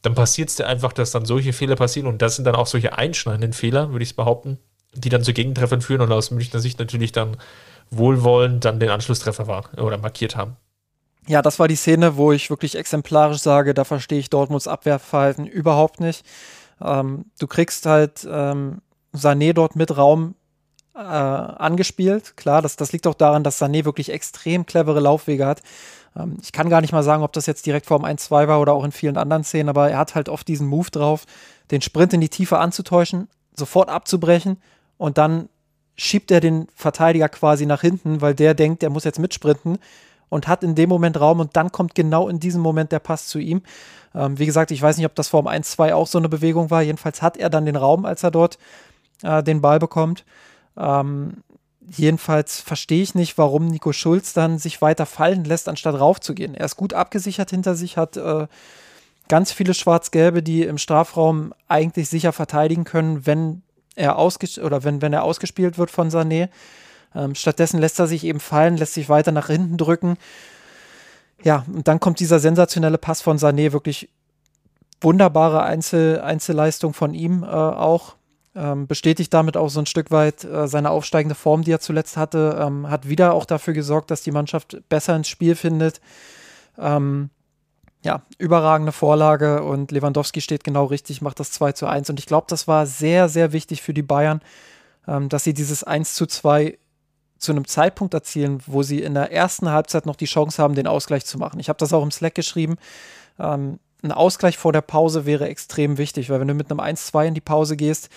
dann passiert es dir einfach, dass dann solche Fehler passieren und das sind dann auch solche einschneidenden Fehler, würde ich behaupten, die dann zu Gegentreffern führen und aus Münchner Sicht natürlich dann wohlwollend dann den Anschlusstreffer war oder markiert haben ja, das war die Szene, wo ich wirklich exemplarisch sage, da verstehe ich Dortmunds Abwehrverhalten überhaupt nicht. Ähm, du kriegst halt ähm, Sané dort mit Raum äh, angespielt. Klar, das, das liegt auch daran, dass Sané wirklich extrem clevere Laufwege hat. Ähm, ich kann gar nicht mal sagen, ob das jetzt direkt vorm 1-2 war oder auch in vielen anderen Szenen, aber er hat halt oft diesen Move drauf, den Sprint in die Tiefe anzutäuschen, sofort abzubrechen und dann schiebt er den Verteidiger quasi nach hinten, weil der denkt, er muss jetzt mitsprinten und hat in dem Moment Raum und dann kommt genau in diesem Moment der Pass zu ihm. Ähm, wie gesagt, ich weiß nicht, ob das Form 1-2 auch so eine Bewegung war. Jedenfalls hat er dann den Raum, als er dort äh, den Ball bekommt. Ähm, jedenfalls verstehe ich nicht, warum Nico Schulz dann sich weiter fallen lässt, anstatt raufzugehen. Er ist gut abgesichert hinter sich, hat äh, ganz viele Schwarz-Gelbe, die im Strafraum eigentlich sicher verteidigen können, wenn er ausges oder wenn, wenn er ausgespielt wird von Sané. Ähm, stattdessen lässt er sich eben fallen, lässt sich weiter nach hinten drücken. Ja, und dann kommt dieser sensationelle Pass von Sané wirklich wunderbare Einzel Einzelleistung von ihm äh, auch. Ähm, bestätigt damit auch so ein Stück weit äh, seine aufsteigende Form, die er zuletzt hatte. Ähm, hat wieder auch dafür gesorgt, dass die Mannschaft besser ins Spiel findet. Ähm, ja, überragende Vorlage und Lewandowski steht genau richtig, macht das 2 zu 1. Und ich glaube, das war sehr, sehr wichtig für die Bayern, ähm, dass sie dieses 1 zu 2 zu einem Zeitpunkt erzielen, wo sie in der ersten Halbzeit noch die Chance haben, den Ausgleich zu machen. Ich habe das auch im Slack geschrieben. Ähm, ein Ausgleich vor der Pause wäre extrem wichtig, weil wenn du mit einem 1-2 in die Pause gehst,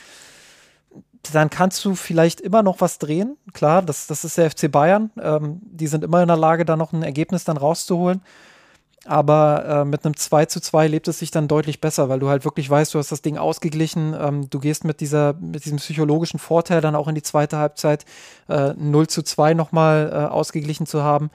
dann kannst du vielleicht immer noch was drehen. Klar, das, das ist der FC Bayern. Ähm, die sind immer in der Lage, da noch ein Ergebnis dann rauszuholen. Aber äh, mit einem 2 zu 2 lebt es sich dann deutlich besser, weil du halt wirklich weißt, du hast das Ding ausgeglichen. Ähm, du gehst mit, dieser, mit diesem psychologischen Vorteil dann auch in die zweite Halbzeit, äh, 0 zu 2 nochmal äh, ausgeglichen zu haben.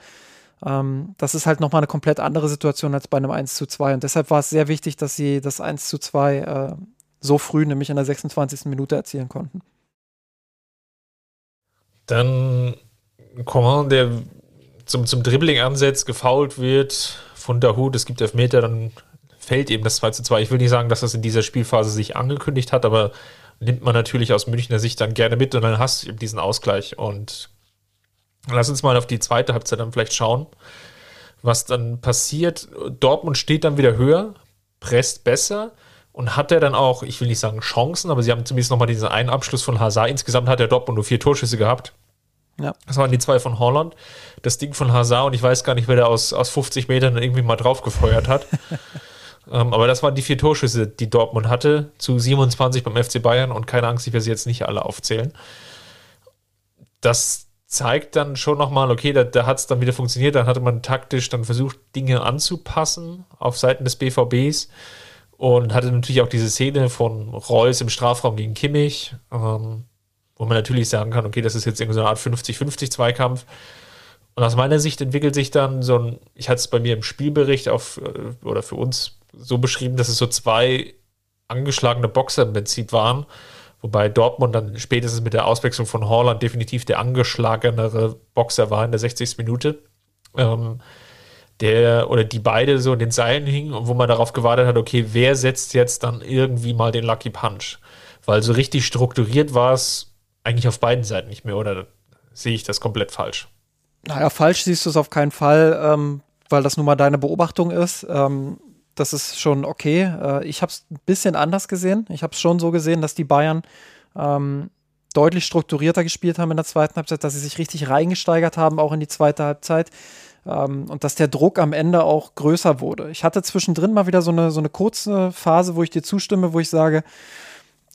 Ähm, das ist halt nochmal eine komplett andere Situation als bei einem 1 zu 2. Und deshalb war es sehr wichtig, dass sie das 1 zu 2 äh, so früh, nämlich in der 26. Minute, erzielen konnten. Dann Coman, der zum, zum Dribbling ansetzt, gefault wird von Dahut, es gibt Elfmeter, dann fällt eben das 2 zu 2. Ich will nicht sagen, dass das in dieser Spielphase sich angekündigt hat, aber nimmt man natürlich aus Münchner Sicht dann gerne mit und dann hast du eben diesen Ausgleich. Und lass uns mal auf die zweite Halbzeit dann vielleicht schauen, was dann passiert. Dortmund steht dann wieder höher, presst besser und hat er dann auch, ich will nicht sagen Chancen, aber sie haben zumindest nochmal diesen einen Abschluss von Hazard. Insgesamt hat der Dortmund nur vier Torschüsse gehabt. Ja. Das waren die zwei von Holland. Das Ding von Hazard und ich weiß gar nicht, wer da aus, aus 50 Metern irgendwie mal drauf gefeuert hat. (laughs) ähm, aber das waren die vier Torschüsse, die Dortmund hatte, zu 27 beim FC Bayern und keine Angst, ich werde sie jetzt nicht alle aufzählen. Das zeigt dann schon nochmal, okay, da, da hat es dann wieder funktioniert, dann hatte man taktisch dann versucht, Dinge anzupassen auf Seiten des BVBs und hatte natürlich auch diese Szene von Reus im Strafraum gegen Kimmich. Ähm, wo man natürlich sagen kann, okay, das ist jetzt irgendwie so eine Art 50-50 Zweikampf. Und aus meiner Sicht entwickelt sich dann so ein, ich hatte es bei mir im Spielbericht auf, äh, oder für uns so beschrieben, dass es so zwei angeschlagene Boxer im Prinzip waren, wobei Dortmund dann spätestens mit der Auswechslung von Holland definitiv der angeschlagenere Boxer war in der 60. Minute. Ähm, der oder die beide so in den Seilen hingen und wo man darauf gewartet hat, okay, wer setzt jetzt dann irgendwie mal den Lucky Punch? Weil so richtig strukturiert war es eigentlich auf beiden Seiten nicht mehr, oder sehe ich das komplett falsch? Naja, falsch siehst du es auf keinen Fall, ähm, weil das nun mal deine Beobachtung ist. Ähm, das ist schon okay. Äh, ich habe es ein bisschen anders gesehen. Ich habe es schon so gesehen, dass die Bayern ähm, deutlich strukturierter gespielt haben in der zweiten Halbzeit, dass sie sich richtig reingesteigert haben, auch in die zweite Halbzeit. Ähm, und dass der Druck am Ende auch größer wurde. Ich hatte zwischendrin mal wieder so eine, so eine kurze Phase, wo ich dir zustimme, wo ich sage,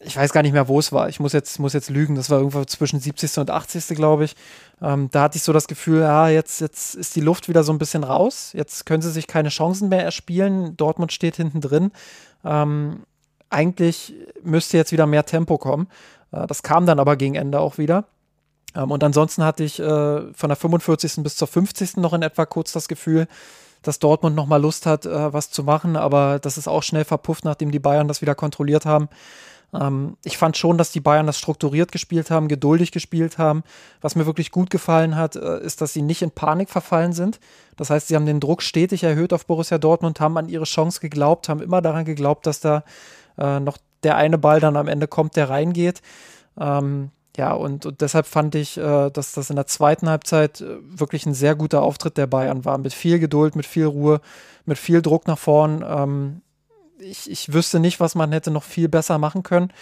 ich weiß gar nicht mehr, wo es war. Ich muss jetzt, muss jetzt lügen. Das war irgendwo zwischen 70. und 80. glaube ich. Ähm, da hatte ich so das Gefühl, ja, jetzt, jetzt ist die Luft wieder so ein bisschen raus. Jetzt können sie sich keine Chancen mehr erspielen. Dortmund steht hinten drin. Ähm, eigentlich müsste jetzt wieder mehr Tempo kommen. Äh, das kam dann aber gegen Ende auch wieder. Ähm, und ansonsten hatte ich äh, von der 45. bis zur 50. noch in etwa kurz das Gefühl, dass Dortmund noch mal Lust hat, äh, was zu machen. Aber das ist auch schnell verpufft, nachdem die Bayern das wieder kontrolliert haben. Ähm, ich fand schon, dass die Bayern das strukturiert gespielt haben, geduldig gespielt haben. Was mir wirklich gut gefallen hat, äh, ist, dass sie nicht in Panik verfallen sind. Das heißt, sie haben den Druck stetig erhöht auf Borussia Dortmund, haben an ihre Chance geglaubt, haben immer daran geglaubt, dass da äh, noch der eine Ball dann am Ende kommt, der reingeht. Ähm, ja, und, und, deshalb fand ich, äh, dass das in der zweiten Halbzeit äh, wirklich ein sehr guter Auftritt der Bayern war. Mit viel Geduld, mit viel Ruhe, mit viel Druck nach vorn. Ähm, ich, ich wüsste nicht, was man hätte noch viel besser machen können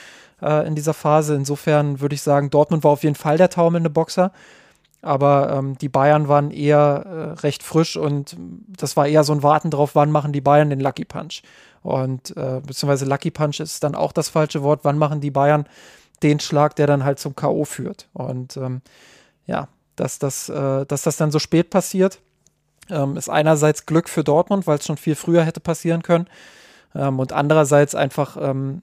äh, in dieser Phase. Insofern würde ich sagen, Dortmund war auf jeden Fall der taumelnde Boxer. Aber ähm, die Bayern waren eher äh, recht frisch und das war eher so ein Warten drauf, wann machen die Bayern den Lucky Punch. Und äh, beziehungsweise Lucky Punch ist dann auch das falsche Wort, wann machen die Bayern den Schlag, der dann halt zum K.O. führt. Und ähm, ja, dass das, äh, dass das dann so spät passiert, ähm, ist einerseits Glück für Dortmund, weil es schon viel früher hätte passieren können. Ähm, und andererseits einfach ähm,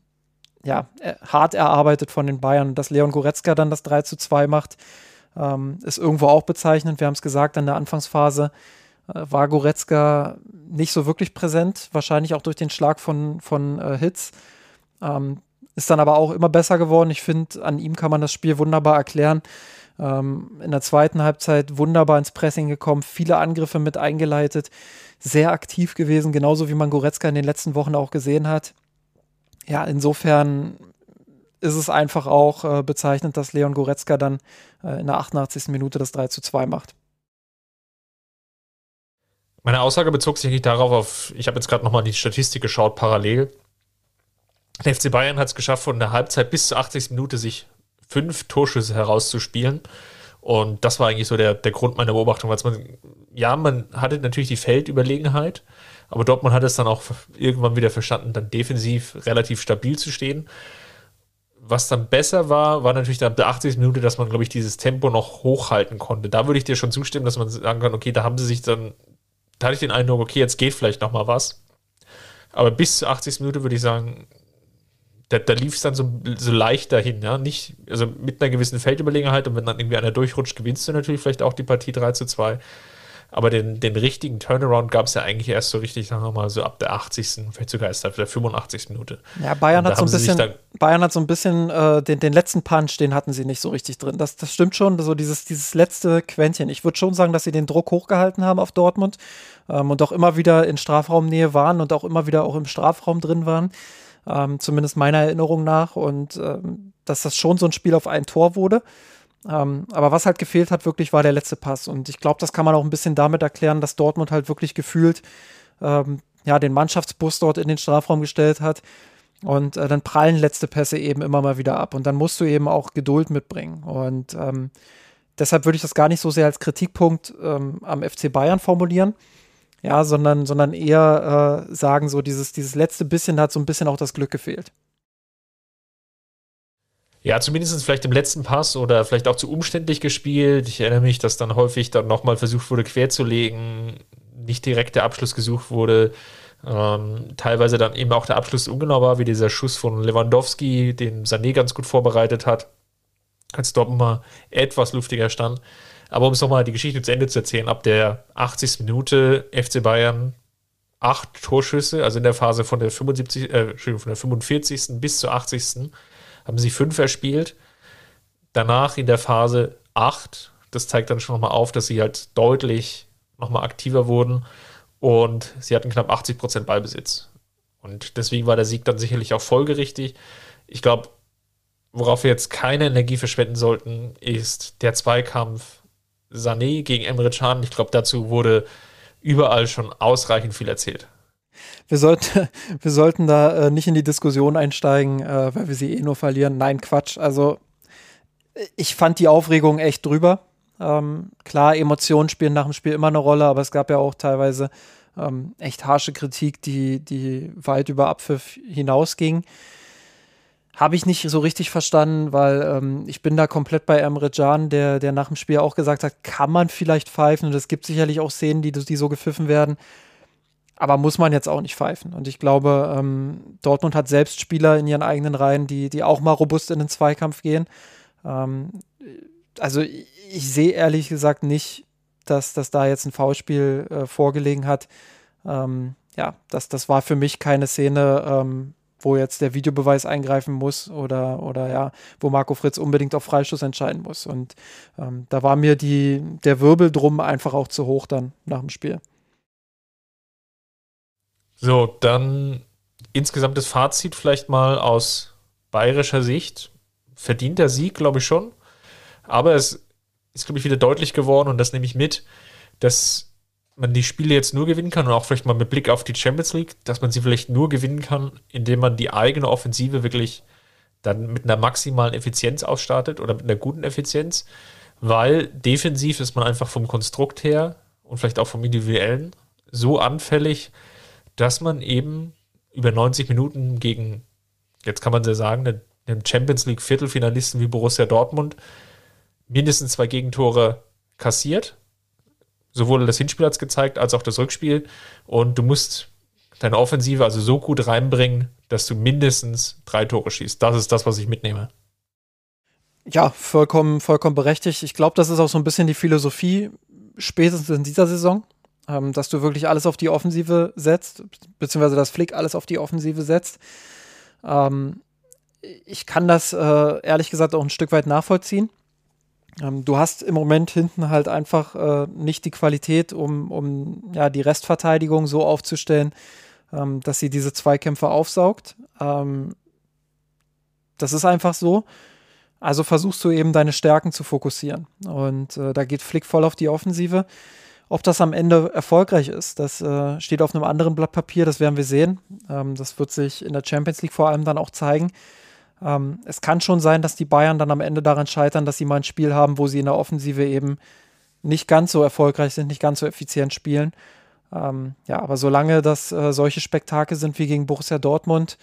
ja, äh, hart erarbeitet von den Bayern. Dass Leon Goretzka dann das 3 zu 2 macht, ähm, ist irgendwo auch bezeichnend. Wir haben es gesagt, in der Anfangsphase äh, war Goretzka nicht so wirklich präsent, wahrscheinlich auch durch den Schlag von, von äh, Hitz. Ähm, ist dann aber auch immer besser geworden. Ich finde, an ihm kann man das Spiel wunderbar erklären. Ähm, in der zweiten Halbzeit wunderbar ins Pressing gekommen, viele Angriffe mit eingeleitet sehr aktiv gewesen, genauso wie man Goretzka in den letzten Wochen auch gesehen hat. ja, insofern ist es einfach auch äh, bezeichnend, dass Leon Goretzka dann äh, in der 88. Minute das 3 zu 2 macht. Meine Aussage bezog sich eigentlich darauf, auf, ich habe jetzt gerade nochmal die Statistik geschaut, parallel. Der FC Bayern hat es geschafft, von der Halbzeit bis zur 80. Minute sich fünf Torschüsse herauszuspielen. Und das war eigentlich so der, der Grund meiner Beobachtung, weil man, ja, man hatte natürlich die Feldüberlegenheit, aber Dortmund hat es dann auch irgendwann wieder verstanden, dann defensiv relativ stabil zu stehen. Was dann besser war, war natürlich ab der 80. Minute, dass man, glaube ich, dieses Tempo noch hochhalten konnte. Da würde ich dir schon zustimmen, dass man sagen kann, okay, da haben sie sich dann, da hatte ich den Eindruck, okay, jetzt geht vielleicht noch mal was. Aber bis zur 80. Minute würde ich sagen, da, da lief es dann so, so leicht dahin, ja. Nicht, also mit einer gewissen Feldüberlegenheit und wenn dann irgendwie einer durchrutscht, gewinnst du natürlich vielleicht auch die Partie 3 zu 2. Aber den, den richtigen Turnaround gab es ja eigentlich erst so richtig, sagen wir mal, so ab der 80., vielleicht sogar erst ab der 85. Minute. Ja, Bayern hat so ein bisschen, Bayern hat so ein bisschen äh, den, den letzten Punch, den hatten sie nicht so richtig drin. Das, das stimmt schon, so dieses, dieses letzte Quäntchen. Ich würde schon sagen, dass sie den Druck hochgehalten haben auf Dortmund ähm, und auch immer wieder in Strafraumnähe waren und auch immer wieder auch im Strafraum drin waren. Ähm, zumindest meiner Erinnerung nach. Und ähm, dass das schon so ein Spiel auf ein Tor wurde. Ähm, aber was halt gefehlt hat, wirklich war der letzte Pass. Und ich glaube, das kann man auch ein bisschen damit erklären, dass Dortmund halt wirklich gefühlt ähm, ja, den Mannschaftsbus dort in den Strafraum gestellt hat. Und äh, dann prallen letzte Pässe eben immer mal wieder ab. Und dann musst du eben auch Geduld mitbringen. Und ähm, deshalb würde ich das gar nicht so sehr als Kritikpunkt ähm, am FC Bayern formulieren. Ja, sondern, sondern eher äh, sagen, so dieses, dieses letzte bisschen hat so ein bisschen auch das Glück gefehlt. Ja, zumindest vielleicht im letzten Pass oder vielleicht auch zu umständlich gespielt. Ich erinnere mich, dass dann häufig dann nochmal versucht wurde, querzulegen, nicht direkt der Abschluss gesucht wurde. Ähm, teilweise dann eben auch der Abschluss ungenau war, wie dieser Schuss von Lewandowski, den Sané ganz gut vorbereitet hat, als Dortmund mal etwas luftiger stand. Aber um es nochmal die Geschichte zu Ende zu erzählen, ab der 80. Minute FC Bayern acht Torschüsse, also in der Phase von der 75, äh, von der 45. bis zur 80 haben sie fünf erspielt. Danach in der Phase acht. Das zeigt dann schon nochmal auf, dass sie halt deutlich nochmal aktiver wurden und sie hatten knapp 80 Prozent Ballbesitz. Und deswegen war der Sieg dann sicherlich auch folgerichtig. Ich glaube, worauf wir jetzt keine Energie verschwenden sollten, ist der Zweikampf Sané gegen Emre Can. Ich glaube, dazu wurde überall schon ausreichend viel erzählt wir, sollten, (laughs) wir sollten da äh, nicht in die Diskussion einsteigen, äh, weil wir sie eh nur verlieren. Nein, Quatsch. Also ich fand die Aufregung echt drüber. Ähm, klar, Emotionen spielen nach dem Spiel immer eine Rolle, aber es gab ja auch teilweise ähm, echt harsche Kritik, die, die weit über Abpfiff hinausging. Habe ich nicht so richtig verstanden, weil ähm, ich bin da komplett bei Emre Can, der, der nach dem Spiel auch gesagt hat, kann man vielleicht pfeifen und es gibt sicherlich auch Szenen, die, die so gepfiffen werden. Aber muss man jetzt auch nicht pfeifen. Und ich glaube, ähm, Dortmund hat selbst Spieler in ihren eigenen Reihen, die, die auch mal robust in den Zweikampf gehen. Ähm, also ich sehe ehrlich gesagt nicht, dass, dass da jetzt ein Foulspiel äh, vorgelegen hat. Ähm, ja, das, das war für mich keine Szene, ähm, wo jetzt der Videobeweis eingreifen muss oder, oder ja, wo Marco Fritz unbedingt auf Freistoß entscheiden muss. Und ähm, da war mir die, der Wirbel drum einfach auch zu hoch dann nach dem Spiel. So, dann insgesamt das Fazit vielleicht mal aus bayerischer Sicht. Verdient der Sieg, glaube ich schon. Aber es ist, glaube ich, wieder deutlich geworden und das nehme ich mit, dass man die Spiele jetzt nur gewinnen kann und auch vielleicht mal mit Blick auf die Champions League, dass man sie vielleicht nur gewinnen kann, indem man die eigene Offensive wirklich dann mit einer maximalen Effizienz ausstartet oder mit einer guten Effizienz, weil defensiv ist man einfach vom Konstrukt her und vielleicht auch vom individuellen so anfällig, dass man eben über 90 Minuten gegen, jetzt kann man ja sagen, einen Champions League Viertelfinalisten wie Borussia Dortmund mindestens zwei Gegentore kassiert. Sowohl das Hinspiel hat gezeigt, als auch das Rückspiel. Und du musst deine Offensive also so gut reinbringen, dass du mindestens drei Tore schießt. Das ist das, was ich mitnehme. Ja, vollkommen, vollkommen berechtigt. Ich glaube, das ist auch so ein bisschen die Philosophie spätestens in dieser Saison ähm, dass du wirklich alles auf die Offensive setzt, beziehungsweise dass Flick alles auf die Offensive setzt. Ähm, ich kann das äh, ehrlich gesagt auch ein Stück weit nachvollziehen. Ähm, du hast im Moment hinten halt einfach äh, nicht die Qualität, um, um ja, die Restverteidigung so aufzustellen, ähm, dass sie diese Zweikämpfe aufsaugt. Ähm, das ist einfach so. Also versuchst du eben deine Stärken zu fokussieren. Und äh, da geht Flick voll auf die Offensive. Ob das am Ende erfolgreich ist, das äh, steht auf einem anderen Blatt Papier, das werden wir sehen. Ähm, das wird sich in der Champions League vor allem dann auch zeigen. Ähm, es kann schon sein, dass die Bayern dann am Ende daran scheitern, dass sie mal ein Spiel haben, wo sie in der Offensive eben nicht ganz so erfolgreich sind, nicht ganz so effizient spielen. Ähm, ja, aber solange das äh, solche Spektakel sind wie gegen Borussia Dortmund,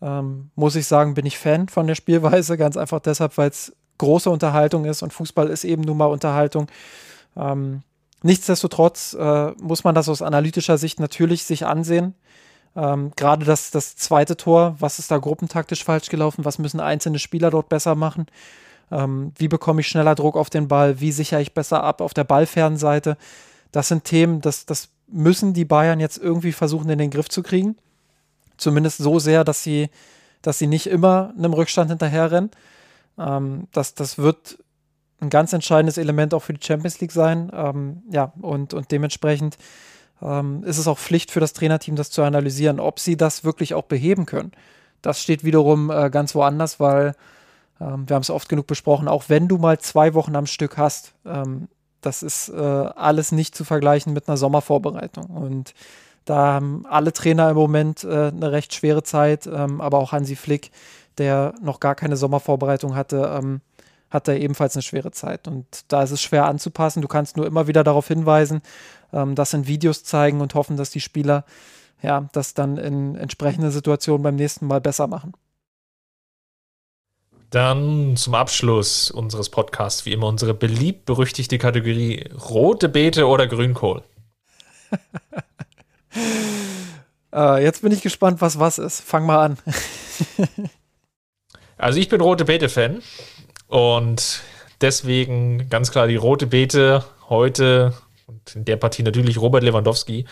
ähm, muss ich sagen, bin ich Fan von der Spielweise. Ganz einfach deshalb, weil es große Unterhaltung ist und Fußball ist eben nun mal Unterhaltung. Ähm, nichtsdestotrotz äh, muss man das aus analytischer Sicht natürlich sich ansehen. Ähm, Gerade das, das zweite Tor, was ist da gruppentaktisch falsch gelaufen? Was müssen einzelne Spieler dort besser machen? Ähm, wie bekomme ich schneller Druck auf den Ball? Wie sichere ich besser ab auf der ballfernen Seite? Das sind Themen, das, das müssen die Bayern jetzt irgendwie versuchen in den Griff zu kriegen. Zumindest so sehr, dass sie, dass sie nicht immer einem Rückstand hinterherrennen. Ähm, das, das wird ein ganz entscheidendes Element auch für die Champions League sein. Ähm, ja, und, und dementsprechend ähm, ist es auch Pflicht für das Trainerteam, das zu analysieren, ob sie das wirklich auch beheben können. Das steht wiederum äh, ganz woanders, weil ähm, wir haben es oft genug besprochen, auch wenn du mal zwei Wochen am Stück hast, ähm, das ist äh, alles nicht zu vergleichen mit einer Sommervorbereitung. Und da haben alle Trainer im Moment äh, eine recht schwere Zeit, ähm, aber auch Hansi Flick, der noch gar keine Sommervorbereitung hatte, ähm, hat da ebenfalls eine schwere Zeit. Und da ist es schwer anzupassen. Du kannst nur immer wieder darauf hinweisen, ähm, das in Videos zeigen und hoffen, dass die Spieler ja, das dann in entsprechenden Situationen beim nächsten Mal besser machen. Dann zum Abschluss unseres Podcasts, wie immer, unsere beliebt berüchtigte Kategorie rote Beete oder Grünkohl. (laughs) äh, jetzt bin ich gespannt, was was ist. Fang mal an. (laughs) also ich bin rote Beete-Fan und deswegen ganz klar die rote Beete heute in der Partie natürlich Robert Lewandowski.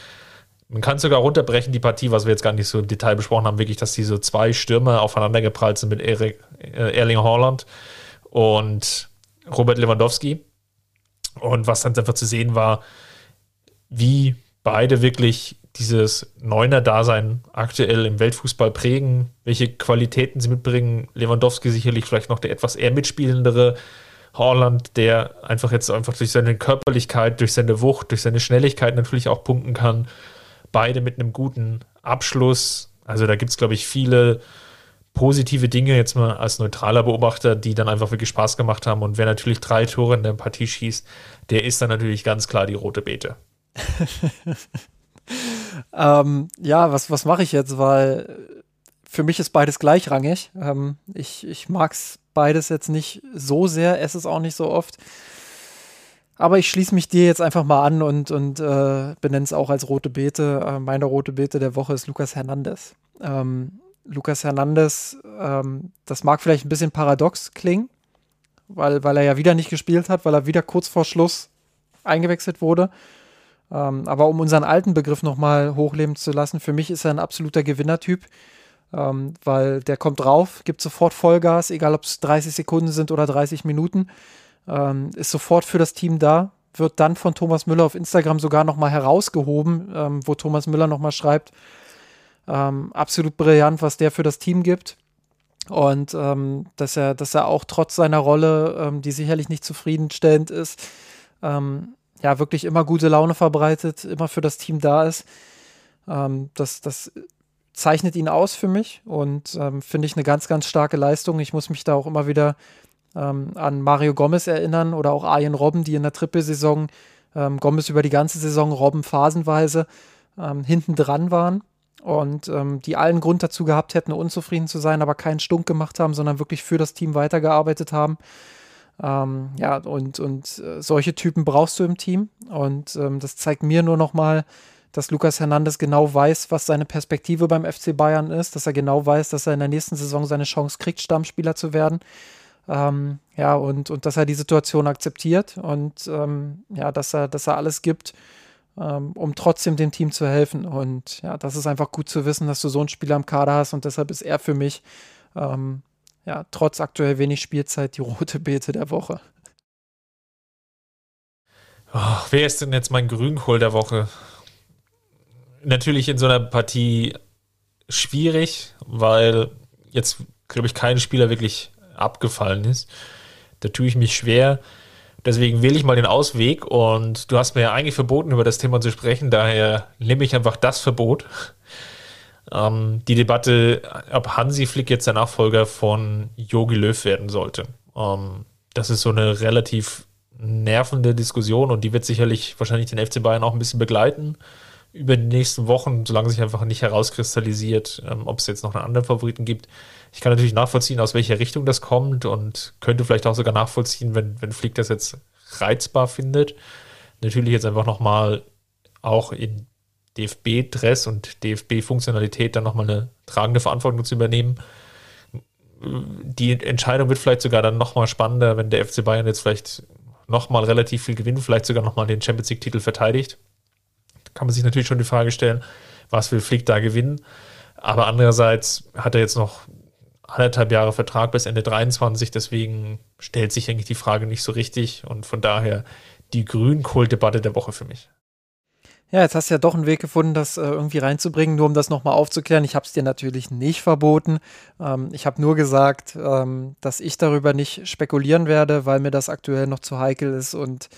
Man kann sogar runterbrechen, die Partie, was wir jetzt gar nicht so im Detail besprochen haben, wirklich, dass diese zwei Stürme aufeinander geprallt sind mit Erik, äh, Erling Haaland und Robert Lewandowski. Und was dann einfach zu sehen war, wie beide wirklich dieses Neuner-Dasein aktuell im Weltfußball prägen, welche Qualitäten sie mitbringen. Lewandowski sicherlich vielleicht noch der etwas eher mitspielendere. Haaland, der einfach jetzt einfach durch seine Körperlichkeit, durch seine Wucht, durch seine Schnelligkeit natürlich auch punkten kann beide mit einem guten Abschluss. Also da gibt es, glaube ich, viele positive Dinge jetzt mal als neutraler Beobachter, die dann einfach wirklich Spaß gemacht haben. Und wer natürlich drei Tore in der Partie schießt, der ist dann natürlich ganz klar die rote Beete. (laughs) ähm, ja, was, was mache ich jetzt? Weil für mich ist beides gleichrangig. Ähm, ich ich mag es beides jetzt nicht so sehr, esse es auch nicht so oft. Aber ich schließe mich dir jetzt einfach mal an und, und äh, benenne es auch als rote Beete. Äh, meine rote Beete der Woche ist Lukas Hernandez. Ähm, Lukas Hernandez, ähm, das mag vielleicht ein bisschen paradox klingen, weil, weil er ja wieder nicht gespielt hat, weil er wieder kurz vor Schluss eingewechselt wurde. Ähm, aber um unseren alten Begriff nochmal hochleben zu lassen, für mich ist er ein absoluter Gewinnertyp, ähm, weil der kommt drauf, gibt sofort Vollgas, egal ob es 30 Sekunden sind oder 30 Minuten ähm, ist sofort für das Team da, wird dann von Thomas Müller auf Instagram sogar nochmal herausgehoben, ähm, wo Thomas Müller nochmal schreibt, ähm, absolut brillant, was der für das Team gibt. Und ähm, dass er, dass er auch trotz seiner Rolle, ähm, die sicherlich nicht zufriedenstellend ist, ähm, ja, wirklich immer gute Laune verbreitet, immer für das Team da ist. das, das zeichnet ihn aus für mich und finde ich eine ganz, ganz starke Leistung. Ich muss mich da auch immer wieder ähm, an Mario Gomez erinnern oder auch Arjen Robben, die in der Trippelsaison ähm, Gomez über die ganze Saison, Robben phasenweise ähm, hinten dran waren und ähm, die allen Grund dazu gehabt hätten, unzufrieden zu sein, aber keinen Stunk gemacht haben, sondern wirklich für das Team weitergearbeitet haben. Ähm, ja, und, und äh, solche Typen brauchst du im Team. Und ähm, das zeigt mir nur nochmal, dass Lukas Hernandez genau weiß, was seine Perspektive beim FC Bayern ist, dass er genau weiß, dass er in der nächsten Saison seine Chance kriegt, Stammspieler zu werden. Ähm, ja, und, und dass er die Situation akzeptiert und ähm, ja, dass er, dass er alles gibt, ähm, um trotzdem dem Team zu helfen. Und ja, das ist einfach gut zu wissen, dass du so einen Spieler im Kader hast und deshalb ist er für mich ähm, ja, trotz aktuell wenig Spielzeit die rote Beete der Woche. Oh, wer ist denn jetzt mein Grünkohl der Woche? Natürlich in so einer Partie schwierig, weil jetzt, glaube ich, kein Spieler wirklich abgefallen ist. Da tue ich mich schwer. Deswegen wähle ich mal den Ausweg und du hast mir ja eigentlich verboten, über das Thema zu sprechen, daher nehme ich einfach das Verbot. Ähm, die Debatte, ob Hansi Flick jetzt der Nachfolger von Jogi Löw werden sollte. Ähm, das ist so eine relativ nervende Diskussion und die wird sicherlich wahrscheinlich den FC Bayern auch ein bisschen begleiten über die nächsten Wochen, solange sich einfach nicht herauskristallisiert, ähm, ob es jetzt noch einen anderen Favoriten gibt. Ich kann natürlich nachvollziehen, aus welcher Richtung das kommt und könnte vielleicht auch sogar nachvollziehen, wenn, wenn Flick das jetzt reizbar findet. Natürlich jetzt einfach nochmal auch in DFB-Dress und DFB-Funktionalität dann nochmal eine tragende Verantwortung zu übernehmen. Die Entscheidung wird vielleicht sogar dann nochmal spannender, wenn der FC Bayern jetzt vielleicht nochmal relativ viel gewinnt, vielleicht sogar nochmal den Champions League-Titel verteidigt kann man sich natürlich schon die Frage stellen, was will Flick da gewinnen? Aber andererseits hat er jetzt noch anderthalb Jahre Vertrag bis Ende 23, deswegen stellt sich eigentlich die Frage nicht so richtig und von daher die Grünkohl-Debatte der Woche für mich. Ja, jetzt hast du ja doch einen Weg gefunden, das äh, irgendwie reinzubringen, nur um das nochmal aufzuklären. Ich habe es dir natürlich nicht verboten. Ähm, ich habe nur gesagt, ähm, dass ich darüber nicht spekulieren werde, weil mir das aktuell noch zu heikel ist und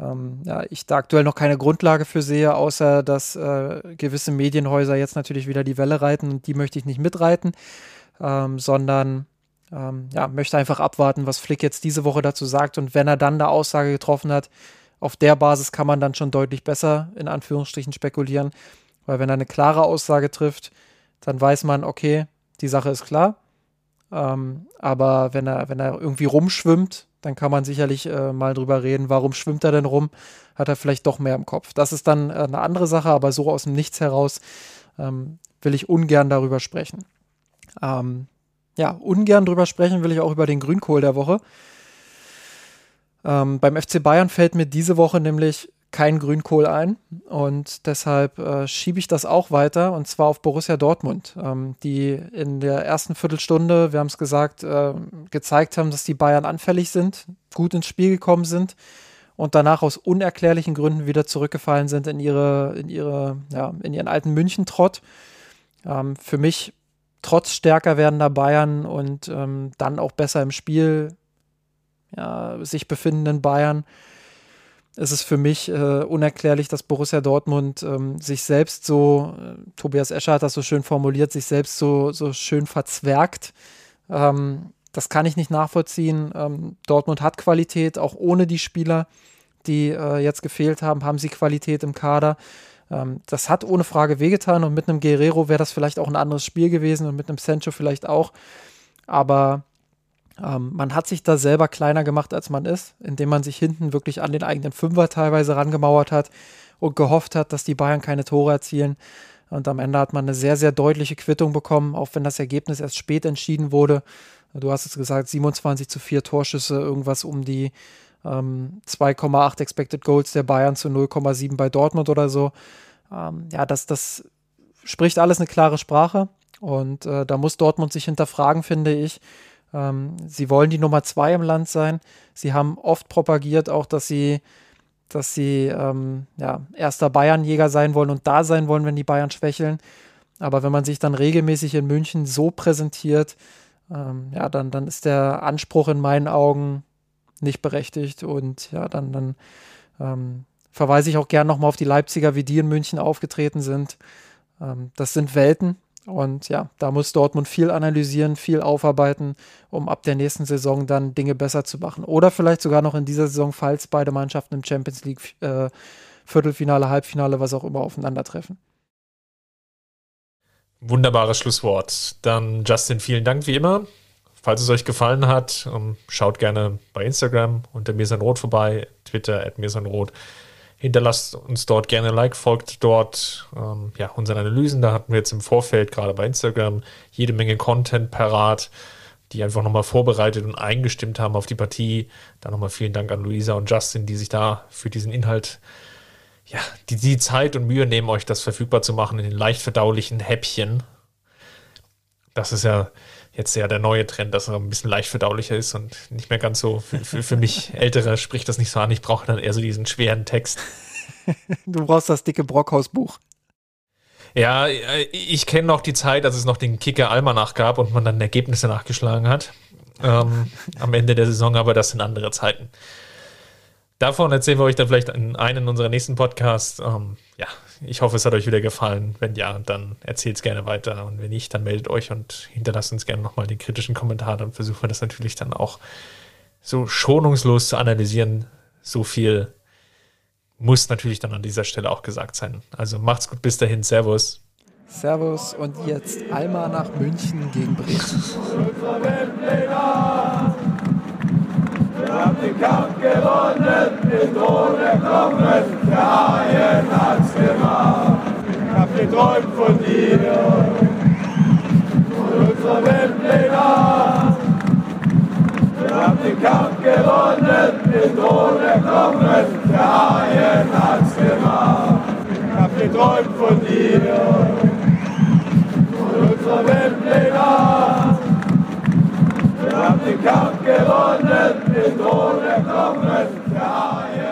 ähm, ja, ich da aktuell noch keine Grundlage für sehe, außer dass äh, gewisse Medienhäuser jetzt natürlich wieder die Welle reiten und die möchte ich nicht mitreiten, ähm, sondern ähm, ja, möchte einfach abwarten, was Flick jetzt diese Woche dazu sagt und wenn er dann eine Aussage getroffen hat, auf der Basis kann man dann schon deutlich besser in Anführungsstrichen spekulieren, weil wenn er eine klare Aussage trifft, dann weiß man, okay, die Sache ist klar. Ähm, aber wenn er, wenn er irgendwie rumschwimmt, dann kann man sicherlich äh, mal drüber reden, warum schwimmt er denn rum? Hat er vielleicht doch mehr im Kopf? Das ist dann äh, eine andere Sache, aber so aus dem Nichts heraus ähm, will ich ungern darüber sprechen. Ähm, ja, ungern drüber sprechen will ich auch über den Grünkohl der Woche. Ähm, beim FC Bayern fällt mir diese Woche nämlich kein Grünkohl ein und deshalb äh, schiebe ich das auch weiter und zwar auf Borussia Dortmund, ähm, die in der ersten Viertelstunde, wir haben es gesagt, äh, gezeigt haben, dass die Bayern anfällig sind, gut ins Spiel gekommen sind und danach aus unerklärlichen Gründen wieder zurückgefallen sind in ihre, in ihre, ja, in ihren alten München-Trott. Ähm, für mich trotz stärker werdender Bayern und ähm, dann auch besser im Spiel ja, sich befindenden Bayern ist es für mich äh, unerklärlich, dass Borussia Dortmund ähm, sich selbst so, äh, Tobias Escher hat das so schön formuliert, sich selbst so, so schön verzwergt. Ähm, das kann ich nicht nachvollziehen. Ähm, Dortmund hat Qualität, auch ohne die Spieler, die äh, jetzt gefehlt haben, haben sie Qualität im Kader. Ähm, das hat ohne Frage wehgetan und mit einem Guerrero wäre das vielleicht auch ein anderes Spiel gewesen und mit einem Sancho vielleicht auch. Aber ähm, man hat sich da selber kleiner gemacht, als man ist, indem man sich hinten wirklich an den eigenen Fünfer teilweise rangemauert hat und gehofft hat, dass die Bayern keine Tore erzielen. Und am Ende hat man eine sehr, sehr deutliche Quittung bekommen, auch wenn das Ergebnis erst spät entschieden wurde. Du hast es gesagt, 27 zu 4 Torschüsse, irgendwas um die ähm, 2,8 Expected Goals der Bayern zu 0,7 bei Dortmund oder so. Ähm, ja, das, das spricht alles eine klare Sprache. Und äh, da muss Dortmund sich hinterfragen, finde ich, ähm, sie wollen die Nummer zwei im Land sein. Sie haben oft propagiert auch, dass sie, dass sie ähm, ja, erster Bayernjäger sein wollen und da sein wollen, wenn die Bayern schwächeln. Aber wenn man sich dann regelmäßig in München so präsentiert, ähm, ja, dann, dann ist der Anspruch in meinen Augen nicht berechtigt. Und ja, dann, dann ähm, verweise ich auch gern nochmal auf die Leipziger, wie die in München aufgetreten sind. Ähm, das sind Welten. Und ja, da muss Dortmund viel analysieren, viel aufarbeiten, um ab der nächsten Saison dann Dinge besser zu machen. Oder vielleicht sogar noch in dieser Saison, falls beide Mannschaften im Champions League äh, Viertelfinale, Halbfinale, was auch immer aufeinandertreffen. Wunderbares Schlusswort. Dann Justin, vielen Dank wie immer. Falls es euch gefallen hat, ähm, schaut gerne bei Instagram unter Mirsanrot vorbei, Twitter at Mirsanrot. Hinterlasst uns dort gerne ein Like, folgt dort ähm, ja, unseren Analysen. Da hatten wir jetzt im Vorfeld gerade bei Instagram jede Menge Content parat, die einfach nochmal vorbereitet und eingestimmt haben auf die Partie. Da nochmal vielen Dank an Luisa und Justin, die sich da für diesen Inhalt, ja, die, die Zeit und Mühe nehmen, euch das verfügbar zu machen in den leicht verdaulichen Häppchen. Das ist ja jetzt ja der neue Trend, dass er ein bisschen leicht verdaulicher ist und nicht mehr ganz so, für, für, für mich (laughs) Ältere spricht das nicht so an. Ich brauche dann eher so diesen schweren Text. (laughs) du brauchst das dicke Brockhaus-Buch. Ja, ich kenne noch die Zeit, als es noch den Kicker Almanach gab und man dann Ergebnisse nachgeschlagen hat. Ähm, (laughs) am Ende der Saison, aber das sind andere Zeiten. Davon erzählen wir euch dann vielleicht in einem unserer nächsten Podcasts. Ähm, ja, ich hoffe, es hat euch wieder gefallen. Wenn ja, dann erzählt es gerne weiter. Und wenn nicht, dann meldet euch und hinterlasst uns gerne nochmal den kritischen Kommentar. Dann versuchen wir das natürlich dann auch so schonungslos zu analysieren. So viel muss natürlich dann an dieser Stelle auch gesagt sein. Also macht's gut, bis dahin. Servus. Servus und jetzt Alma nach München gegen Bremen. Wir haben den Kampf gewonnen, den Thron erklommen, der Haien hat's gemacht. Ich hab geträumt von dir, von unserer Weltpläne. Wir haben den Kampf gewonnen, den Thron erklommen, der Haien hat's gemacht. Ich hab geträumt von dir, von unserer Weltpläne. Wir haben den Kampf gewonnen, den Drohnen kommen, der ARD.